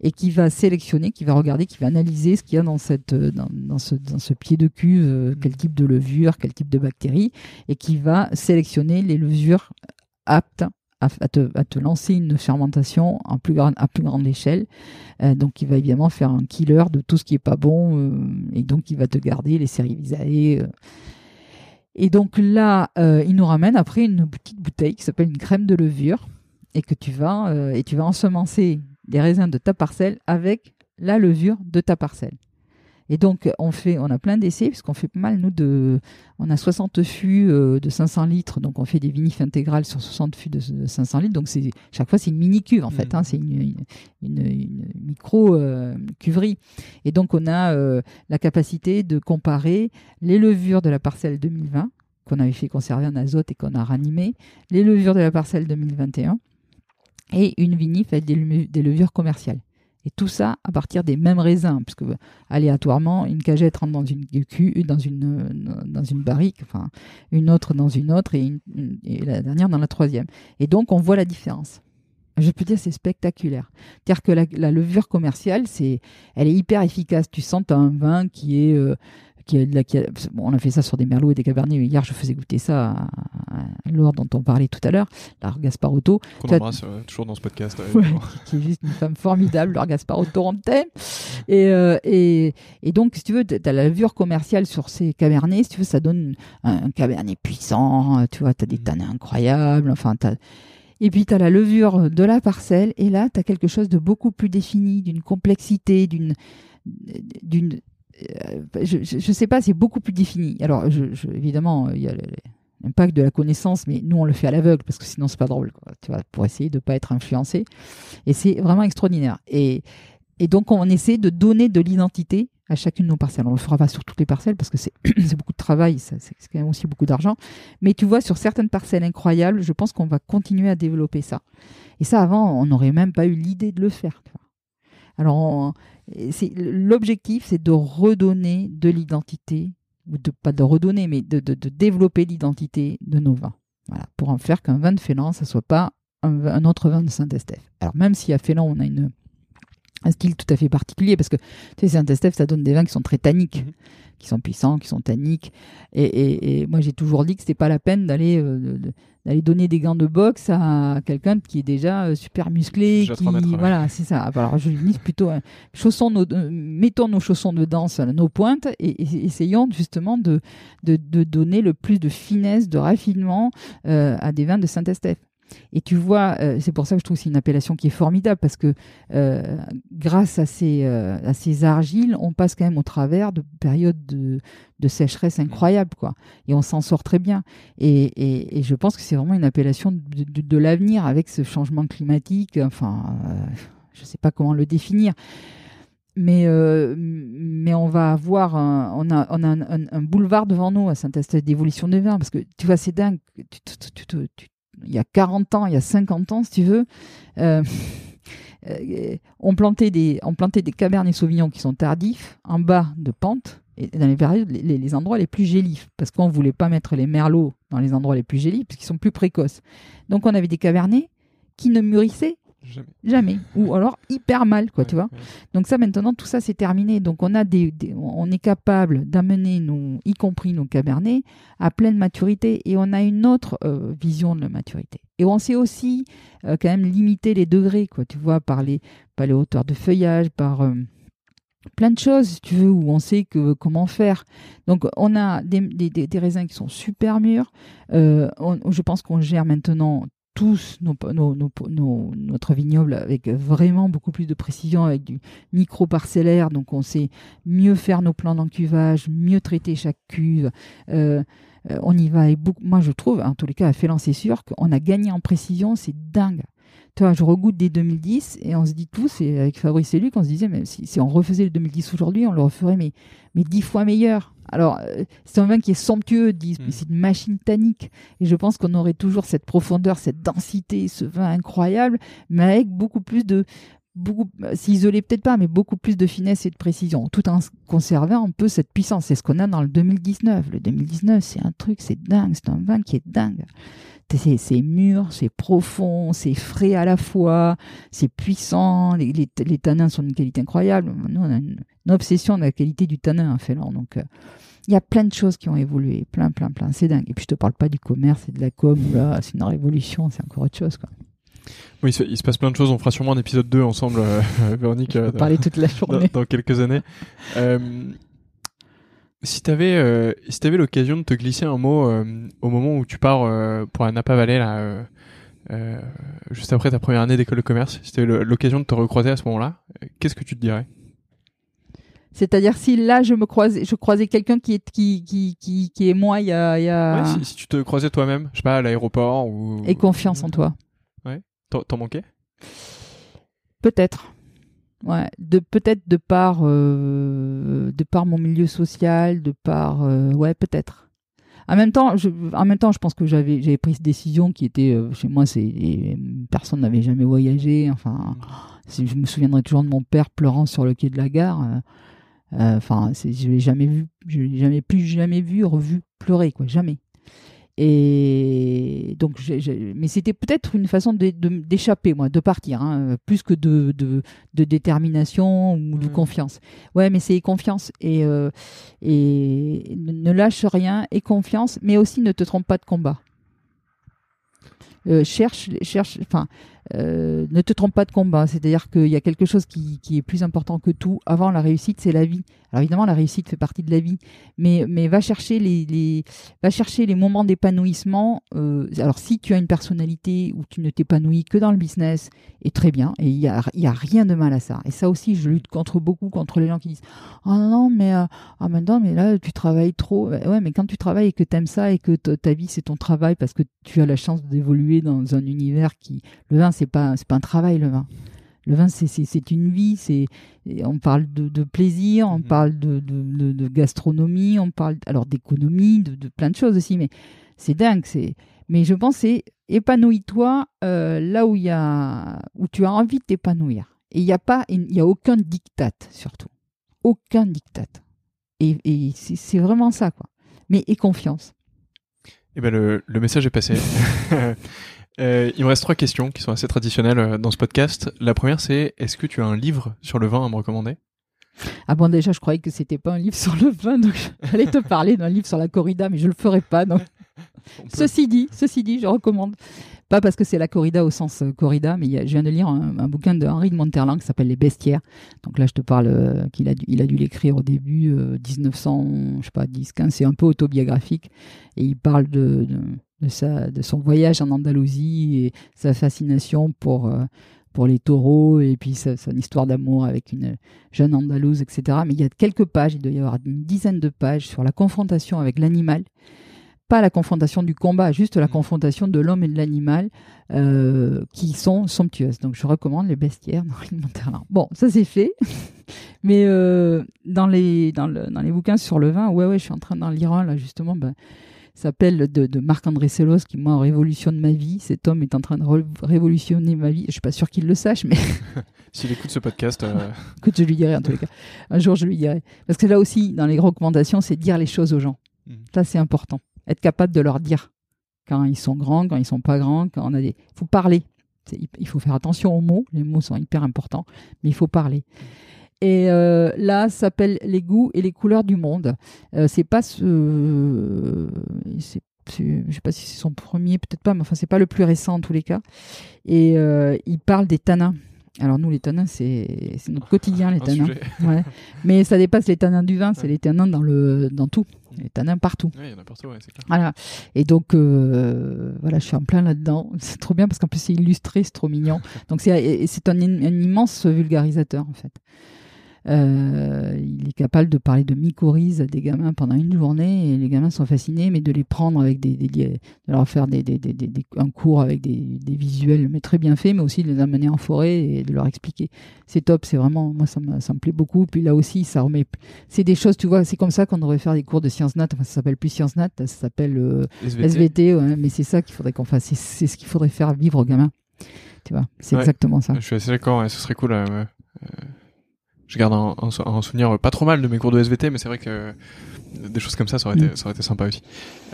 et qui va sélectionner, qui va regarder, qui va analyser ce qu'il y a dans, euh, ce pied de cuve, euh, quel type de levure, quel type de bactéries, et qui va sélectionner les levures aptes à, te, lancer une fermentation à plus, grande, échelle. Euh, donc, il va évidemment faire un killer de tout ce qui est pas bon euh, et donc il va te garder les séries visées. Euh. Et donc là, il nous ramène après une petite bouteille qui s'appelle une crème de levure et que tu vas et tu vas ensemencer des raisins de ta parcelle avec la levure de ta parcelle. Et donc, on fait, on a plein d'essais, puisqu'on fait pas mal, nous, de, on a 60 fûts euh, de 500 litres, donc on fait des vinifs intégrales sur 60 fûts de, 500 litres, donc c'est, chaque fois, c'est une mini cuve, en fait, hein, mmh. c'est une, une, micro euh, cuverie. Et donc, on a euh, la capacité de comparer les levures de la parcelle 2020, qu'on avait fait conserver en azote et qu'on a ranimé, les levures de la parcelle 2021, et une vinif avec des levures commerciales. Et tout ça à partir des mêmes raisins, puisque aléatoirement, une cagette rentre dans une dans une, dans une barrique, enfin, une autre dans une autre et, la dernière dans la troisième. Et donc, on voit la différence. Je peux dire c'est spectaculaire. C'est-à-dire que la, levure commerciale, c'est, elle est hyper efficace. Tu sens as un vin qui est euh, on a fait ça sur des merlots et des cabernets. Hier, je faisais goûter ça à, Laure dont on parlait tout à l'heure, Laure Gasparotto. Qu'on embrasse toujours dans ce podcast. qui est juste une femme formidable, Laure Gasparotto en Et, euh, et, et, donc, si tu veux, tu as la levure commerciale sur ces cabernets. Si tu veux, ça donne un, cabernet puissant. Tu vois, tu as des mm. tanins incroyables. Enfin, Et puis, tu as la levure de la parcelle. Et là, tu as quelque chose de beaucoup plus défini, d'une complexité, d'une d'une je ne sais pas, c'est beaucoup plus défini. Alors, évidemment, il y a que de la connaissance, mais nous on le fait à l'aveugle parce que sinon c'est pas drôle, tu vois, pour essayer de pas être influencé. Et c'est vraiment extraordinaire. Et, donc on essaie de donner de l'identité à chacune de nos parcelles. On le fera pas sur toutes les parcelles parce que c'est beaucoup de travail, c'est quand même aussi beaucoup d'argent. Mais tu vois, sur certaines parcelles incroyables, je pense qu'on va continuer à développer ça. Et ça, avant, on n'aurait même pas eu l'idée de le faire. Alors, l'objectif, c'est de redonner de l'identité, ou de pas de redonner, mais de, développer l'identité de nos vins. Voilà, pour en faire qu'un vin de Félan, ça soit pas un, autre vin de Saint-Estèphe. Alors, même si à Félan, on a une un style tout à fait particulier parce que tu sais, Saint-Estèphe, ça donne des vins qui sont très tanniques, mhm. qui sont puissants, qui sont tanniques. Et, moi, j'ai toujours dit que c'était pas la peine d'aller euh, d'aller donner des gants de boxe à quelqu'un qui est déjà euh, super musclé. qui, Voilà, c'est ça. Alors, je dis plutôt euh, chaussons nos, mettons nos chaussons de danse nos pointes et, essayons justement de, de, donner le plus de finesse, de raffinement à des vins de Saint-Estèphe. Et tu vois, euh, c'est pour ça que je trouve que c'est une appellation qui est formidable parce que euh, grâce à ces, euh, à ces argiles, on passe quand même au travers de périodes de, de sécheresse incroyables, quoi. Et on s'en sort très bien. Et, et, je pense que c'est vraiment une appellation de, l'avenir avec ce changement climatique. Enfin, je ne sais pas comment le définir mais, mais on va avoir un, on a, un, un, boulevard devant nous à Saint-Estèphe d'évolution des vins parce que tu vois c'est dingue tu, tu, il y a 40 ans, il y a 50 ans, si tu veux, euh, euh, on, plantait des, on plantait des sauvignons qui sont tardifs, en bas de pente, et dans les périodes, les, endroits les plus gélifs, parce qu'on ne voulait pas mettre les merlots dans les endroits les plus gélifs, parce qu'ils sont plus précoces. Donc on avait des cabernets qui ne mûrissaient Jamais. Ou alors hyper mal, quoi, tu vois. Donc ça, maintenant, tout ça, c'est terminé. Donc on a des, on est capable d'amener nos, y compris nos cabernets, à pleine maturité, et on a une autre euh, vision de la maturité. Et on sait aussi euh, quand même limiter les degrés, quoi, tu vois, par les, par les hauteurs de feuillage, par euh, plein de choses, si tu veux, où on sait que comment faire. Donc, on a des, des, des raisins qui sont super mûrs. je pense qu'on gère maintenant tous nos, nos, notre vignoble avec vraiment beaucoup plus de précision, avec du micro-parcellaire. Donc, on sait mieux faire nos plans d'encuvage, mieux traiter chaque cuve. Euh, euh, on y va et beaucoup. Moi, je trouve, en tous les cas, à Félan, c'est sûr qu'on a gagné en précision. C'est dingue. Toi, je regoute des 2010 et on se dit tous, et avec Fabrice et Luc, on se disait, mais si, si on refaisait le 2010 aujourd'hui, on le referait, mais, mais dix fois meilleur. Alors, euh, c'est un vin qui est somptueux, mm. c'est une machine tannique. Et je pense qu'on aurait toujours cette profondeur, cette densité, ce vin incroyable, mais avec beaucoup plus de, beaucoup, euh, s'isoler peut-être pas, mais beaucoup plus de finesse et de précision, tout en conservant un peu cette puissance. C'est ce qu'on a dans le 2019. Le 2019, c'est un truc, c'est dingue, c'est un vin qui est dingue. C'est mûr, c'est profond, c'est frais à la fois, c'est puissant, les, tanins sont d'une qualité incroyable. Nous, on a une, obsession de la qualité du tanin en Félan. Donc, euh, il y a plein de choses qui ont évolué, plein, plein, plein. C'est dingue. Et puis, je te parle pas du commerce et de la com, c'est une révolution, c'est encore autre chose. Oui, il se passe plein de choses. On fera sûrement un épisode 2 ensemble, euh, Véronique. Euh, parler toute la journée. Dans, quelques années. Euh, si tu avais, euh, si avais l'occasion de te glisser un mot au moment où tu pars pour la Napa Valley, là, juste après ta première année d'école de commerce, si tu avais l'occasion de te recroiser à ce moment-là, qu'est-ce que tu te dirais? C'est-à-dire si là je me croisais, je croisais quelqu'un qui est qui, qui, qui, qui est moi il y a, y a... Ouais, si, tu te croisais toi-même, je sais pas à l'aéroport ou et confiance en toi. T'en manquais? Peut-être. Ouais, de peut-être de par euh, de par mon milieu social, de par euh, ouais peut-être. En même temps, je, en même temps, je pense que j'avais j'avais pris cette décision qui était euh, chez moi, personne n'avait jamais voyagé. Enfin, je me souviendrai toujours de mon père pleurant sur le quai de la gare. Enfin, je l'ai jamais vu, je l'ai jamais plus jamais vu revu pleurer quoi, jamais. Et donc, mais c'était peut-être une façon d'échapper, moi, de partir, hein, plus que de, de, détermination ou de mmh. confiance. Ouais, mais c'est confiance et, euh, et ne lâche rien et confiance, mais aussi ne te trompe pas de combat. cherche, cherche, enfin, euh, ne te trompe pas de combat. C'est-à-dire qu'il y a quelque chose qui, est plus important que tout. Avant, la réussite, c'est la vie. Alors évidemment, la réussite fait partie de la vie, mais, mais va chercher les, va chercher les moments d'épanouissement. Euh, alors si tu as une personnalité où tu ne t'épanouis que dans le business, et très bien, et il y a, y a rien de mal à ça. Et ça aussi, je lutte contre beaucoup contre les gens qui disent oh non mais euh, ah maintenant mais là tu travailles trop. Ouais, mais quand tu travailles et que tu aimes ça et que ta vie c'est ton travail parce que tu as la chance d'évoluer dans un univers qui le vin c'est pas c'est pas un travail le vin. Le vin, c'est une vie. C'est on parle de, plaisir, on mhm. parle de, de, gastronomie, on parle alors d'économie, de, plein de choses aussi. Mais c'est dingue. C'est mais je pense c'est épanouis-toi euh, là où il y a où tu as envie de t'épanouir. Et il n'y a pas il y a aucun diktat surtout, aucun diktat. Et, et c'est vraiment ça quoi. Mais et confiance. Eh ben le, le message est passé. Euh, il me reste trois questions qui sont assez traditionnelles euh, dans ce podcast. La première, c'est est-ce que tu as un livre sur le vin à me recommander? Ah bon, déjà, je croyais que c'était pas un livre sur le vin, donc j'allais te parler d'un livre sur la corrida, mais je le ferai pas. Donc. Ceci dit, ceci dit, je recommande. Pas parce que c'est la corrida au sens euh, corrida, mais je viens de lire un, bouquin de Henri de Monterland qui s'appelle Les Bestiaires. Donc là, je te parle qu'il a dû, a l'écrire au début 1900, je sais pas, 10, 15. C'est un peu autobiographique et il parle de de, sa, de son voyage en Andalousie et sa fascination pour, euh, pour les taureaux et puis son histoire d'amour avec une jeune Andalouse, etc. Mais il y a quelques pages, il doit y avoir une dizaine de pages sur la confrontation avec l'animal. Pas la confrontation du combat, juste la mmh. confrontation de l'homme et de l'animal euh, qui sont somptueuses. Donc je recommande les bestiaires d'Henri de Monterland. Bon, ça c'est fait. Mais euh, dans, les, dans, le, dans les bouquins sur le vin, ouais, ouais, je suis en train d'en lire un là justement. Ben, s'appelle de, Marc-André Sellos, qui moi révolutionne ma vie. Cet homme est en train de révolutionner ma vie. Je suis pas sûr qu'il le sache, mais s'il écoute ce podcast, euh... écoute, je lui dirai en tous les cas. Un jour, je lui dirai. Parce que là aussi, dans les recommandations, c'est dire les choses aux gens. Mhm. Ça, c'est important. Être capable de leur dire quand ils sont grands, quand ils sont pas grands, quand on a des. Il faut parler. Il faut faire attention aux mots. Les mots sont hyper importants, mais il faut parler. Et euh, là, ça s'appelle Les goûts et les couleurs du monde. Euh, c'est pas ce. je sais pas si c'est son premier, peut-être pas, mais enfin, c'est pas le plus récent en tous les cas. Et euh, il parle des tanins. Alors, nous, les tanins, c'est notre quotidien, les tanins. Ouais. Mais ça dépasse les tanins du vin, c'est les tanins dans, le, dans tout. Les tanins partout. Oui, il y en a partout, c'est clair. Voilà. Et donc, voilà, je suis en plein là-dedans. C'est trop bien parce qu'en plus, c'est illustré, c'est trop mignon. Donc, c'est un, un immense vulgarisateur, en fait. Euh, il est capable de parler de mycorhize à des gamins pendant une journée et les gamins sont fascinés, mais de les prendre avec des, de leur faire des, des, un cours avec des, visuels, mais très bien faits, mais aussi de les amener en forêt et de leur expliquer. C'est top, c'est vraiment, moi ça me, ça me plaît beaucoup. Puis là aussi, ça remet, c'est des choses, tu vois, c'est comme ça qu'on devrait faire des cours de sciences nat. Enfin, ça s'appelle plus sciences nat, ça s'appelle euh, SVT, mais c'est ça qu'il faudrait qu'on fasse. C'est ce qu'il faudrait faire vivre aux gamins. Tu vois, c'est exactement ça. Je suis assez d'accord, ce serait cool. Euh, je garde un, un, souvenir pas trop mal de mes cours de SVT, mais c'est vrai que des choses comme ça, ça aurait, été, mm. ça aurait été sympa aussi.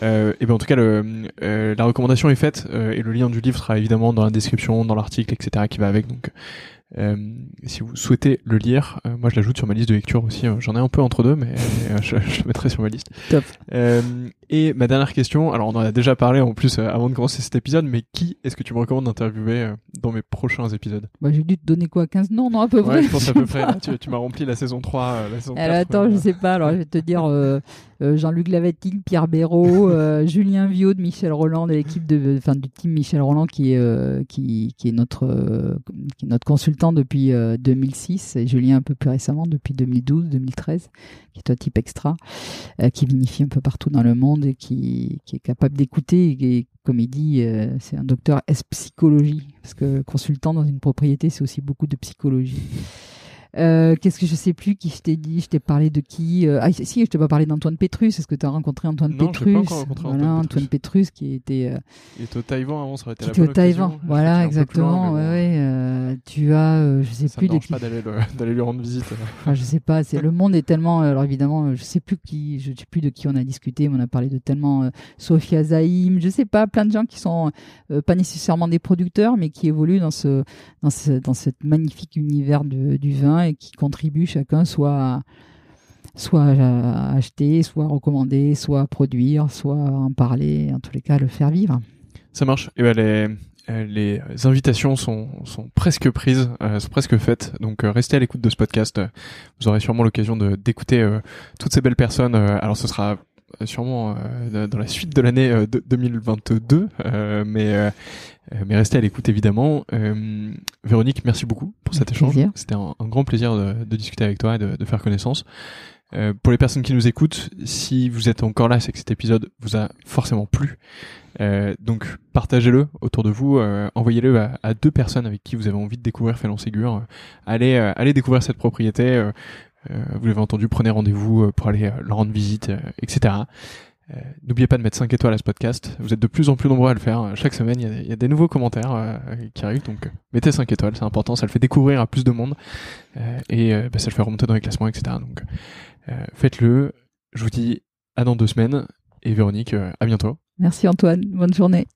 Euh, et ben en tout cas, le, euh, la recommandation est faite euh, et le lien du livre sera évidemment dans la description, dans l'article, etc. qui va avec. Donc euh, si vous souhaitez le lire, euh, moi je l'ajoute sur ma liste de lecture aussi. Hein. J'en ai un peu entre deux, mais euh, je, je, le mettrai sur ma liste. Top. Et ma dernière question, alors on en a déjà parlé en plus avant de commencer cet épisode, mais qui est-ce que tu me recommandes d'interviewer dans mes prochains épisodes? Bah, J'ai dû te donner quoi 15 noms, non à peu près Ouais, je pense à peu près. tu, tu m'as rempli la saison 3, la saison alors, Attends, je sais pas, alors je vais te dire Jean-Luc Lavatine, Pierre Béraud, Julien Viau de Michel Roland, de l'équipe de, enfin du team Michel Roland qui est, qui, qui est notre, qui est notre consultant depuis 2006 euh, et Julien un peu plus récemment depuis 2012-2013, qui est un type extra, euh, qui vinifie un peu partout dans le monde qui est capable d'écouter. Et, comme il dit, euh, c'est un docteur S psychologie, parce que consultant dans une propriété, c'est aussi beaucoup de psychologie. Euh, qu'est-ce que je sais plus qui je t'ai dit? Je t'ai parlé de qui euh, Ah si, je t'ai pas parlé d'Antoine Petrus. Est-ce que tu as rencontré Antoine non, Petrus pas encore rencontré voilà, Antoine, Petrus. qui était. Euh... Il était au Taïwan avant, ça aurait été qui la au Taïwan, voilà, exactement. ouais, ouais, euh, tu as, euh, je sais ça plus. Ça ne pas d'aller lui rendre visite. enfin, je sais pas. C'est le monde est tellement. Alors évidemment, je sais plus qui, je sais plus de qui on a discuté, mais on a parlé de tellement Sophia Zaïm, je sais pas, plein de gens qui sont pas nécessairement des producteurs, mais qui évoluent dans ce dans ce dans cette magnifique univers de, du vin et qui contribuent chacun soit soit acheter, soit recommander, soit produire, soit en parler, en tous les cas le faire vivre. Ça marche. Et ben les, les invitations sont, sont presque prises, sont presque faites. Donc restez à l'écoute de ce podcast. Vous aurez sûrement l'occasion d'écouter toutes ces belles personnes. alors ce sera sûrement dans la suite de l'année 2022, mais mais restez à l'écoute évidemment. Véronique, merci beaucoup pour cet échange. C'était un, grand plaisir de, de, discuter avec toi et de, de faire connaissance. Euh, pour les personnes qui nous écoutent, si vous êtes encore là, c'est que cet épisode vous a forcément plu. Euh, donc partagez-le autour de vous, euh, envoyez-le à, deux personnes avec qui vous avez envie de découvrir Félon Ségur. allez, allez découvrir cette propriété. Vous l'avez entendu, prenez rendez-vous pour aller leur rendre visite, etc. N'oubliez pas de mettre 5 étoiles à ce podcast. Vous êtes de plus en plus nombreux à le faire. Chaque semaine, il y, a, des nouveaux commentaires qui arrivent. Donc, mettez 5 étoiles, c'est important. Ça le fait découvrir à plus de monde. et bah, ça le fait remonter dans les classements, etc. Donc, euh, faites-le. Je vous dis à dans deux semaines. Et Véronique, euh, à bientôt. Merci Antoine. Bonne journée.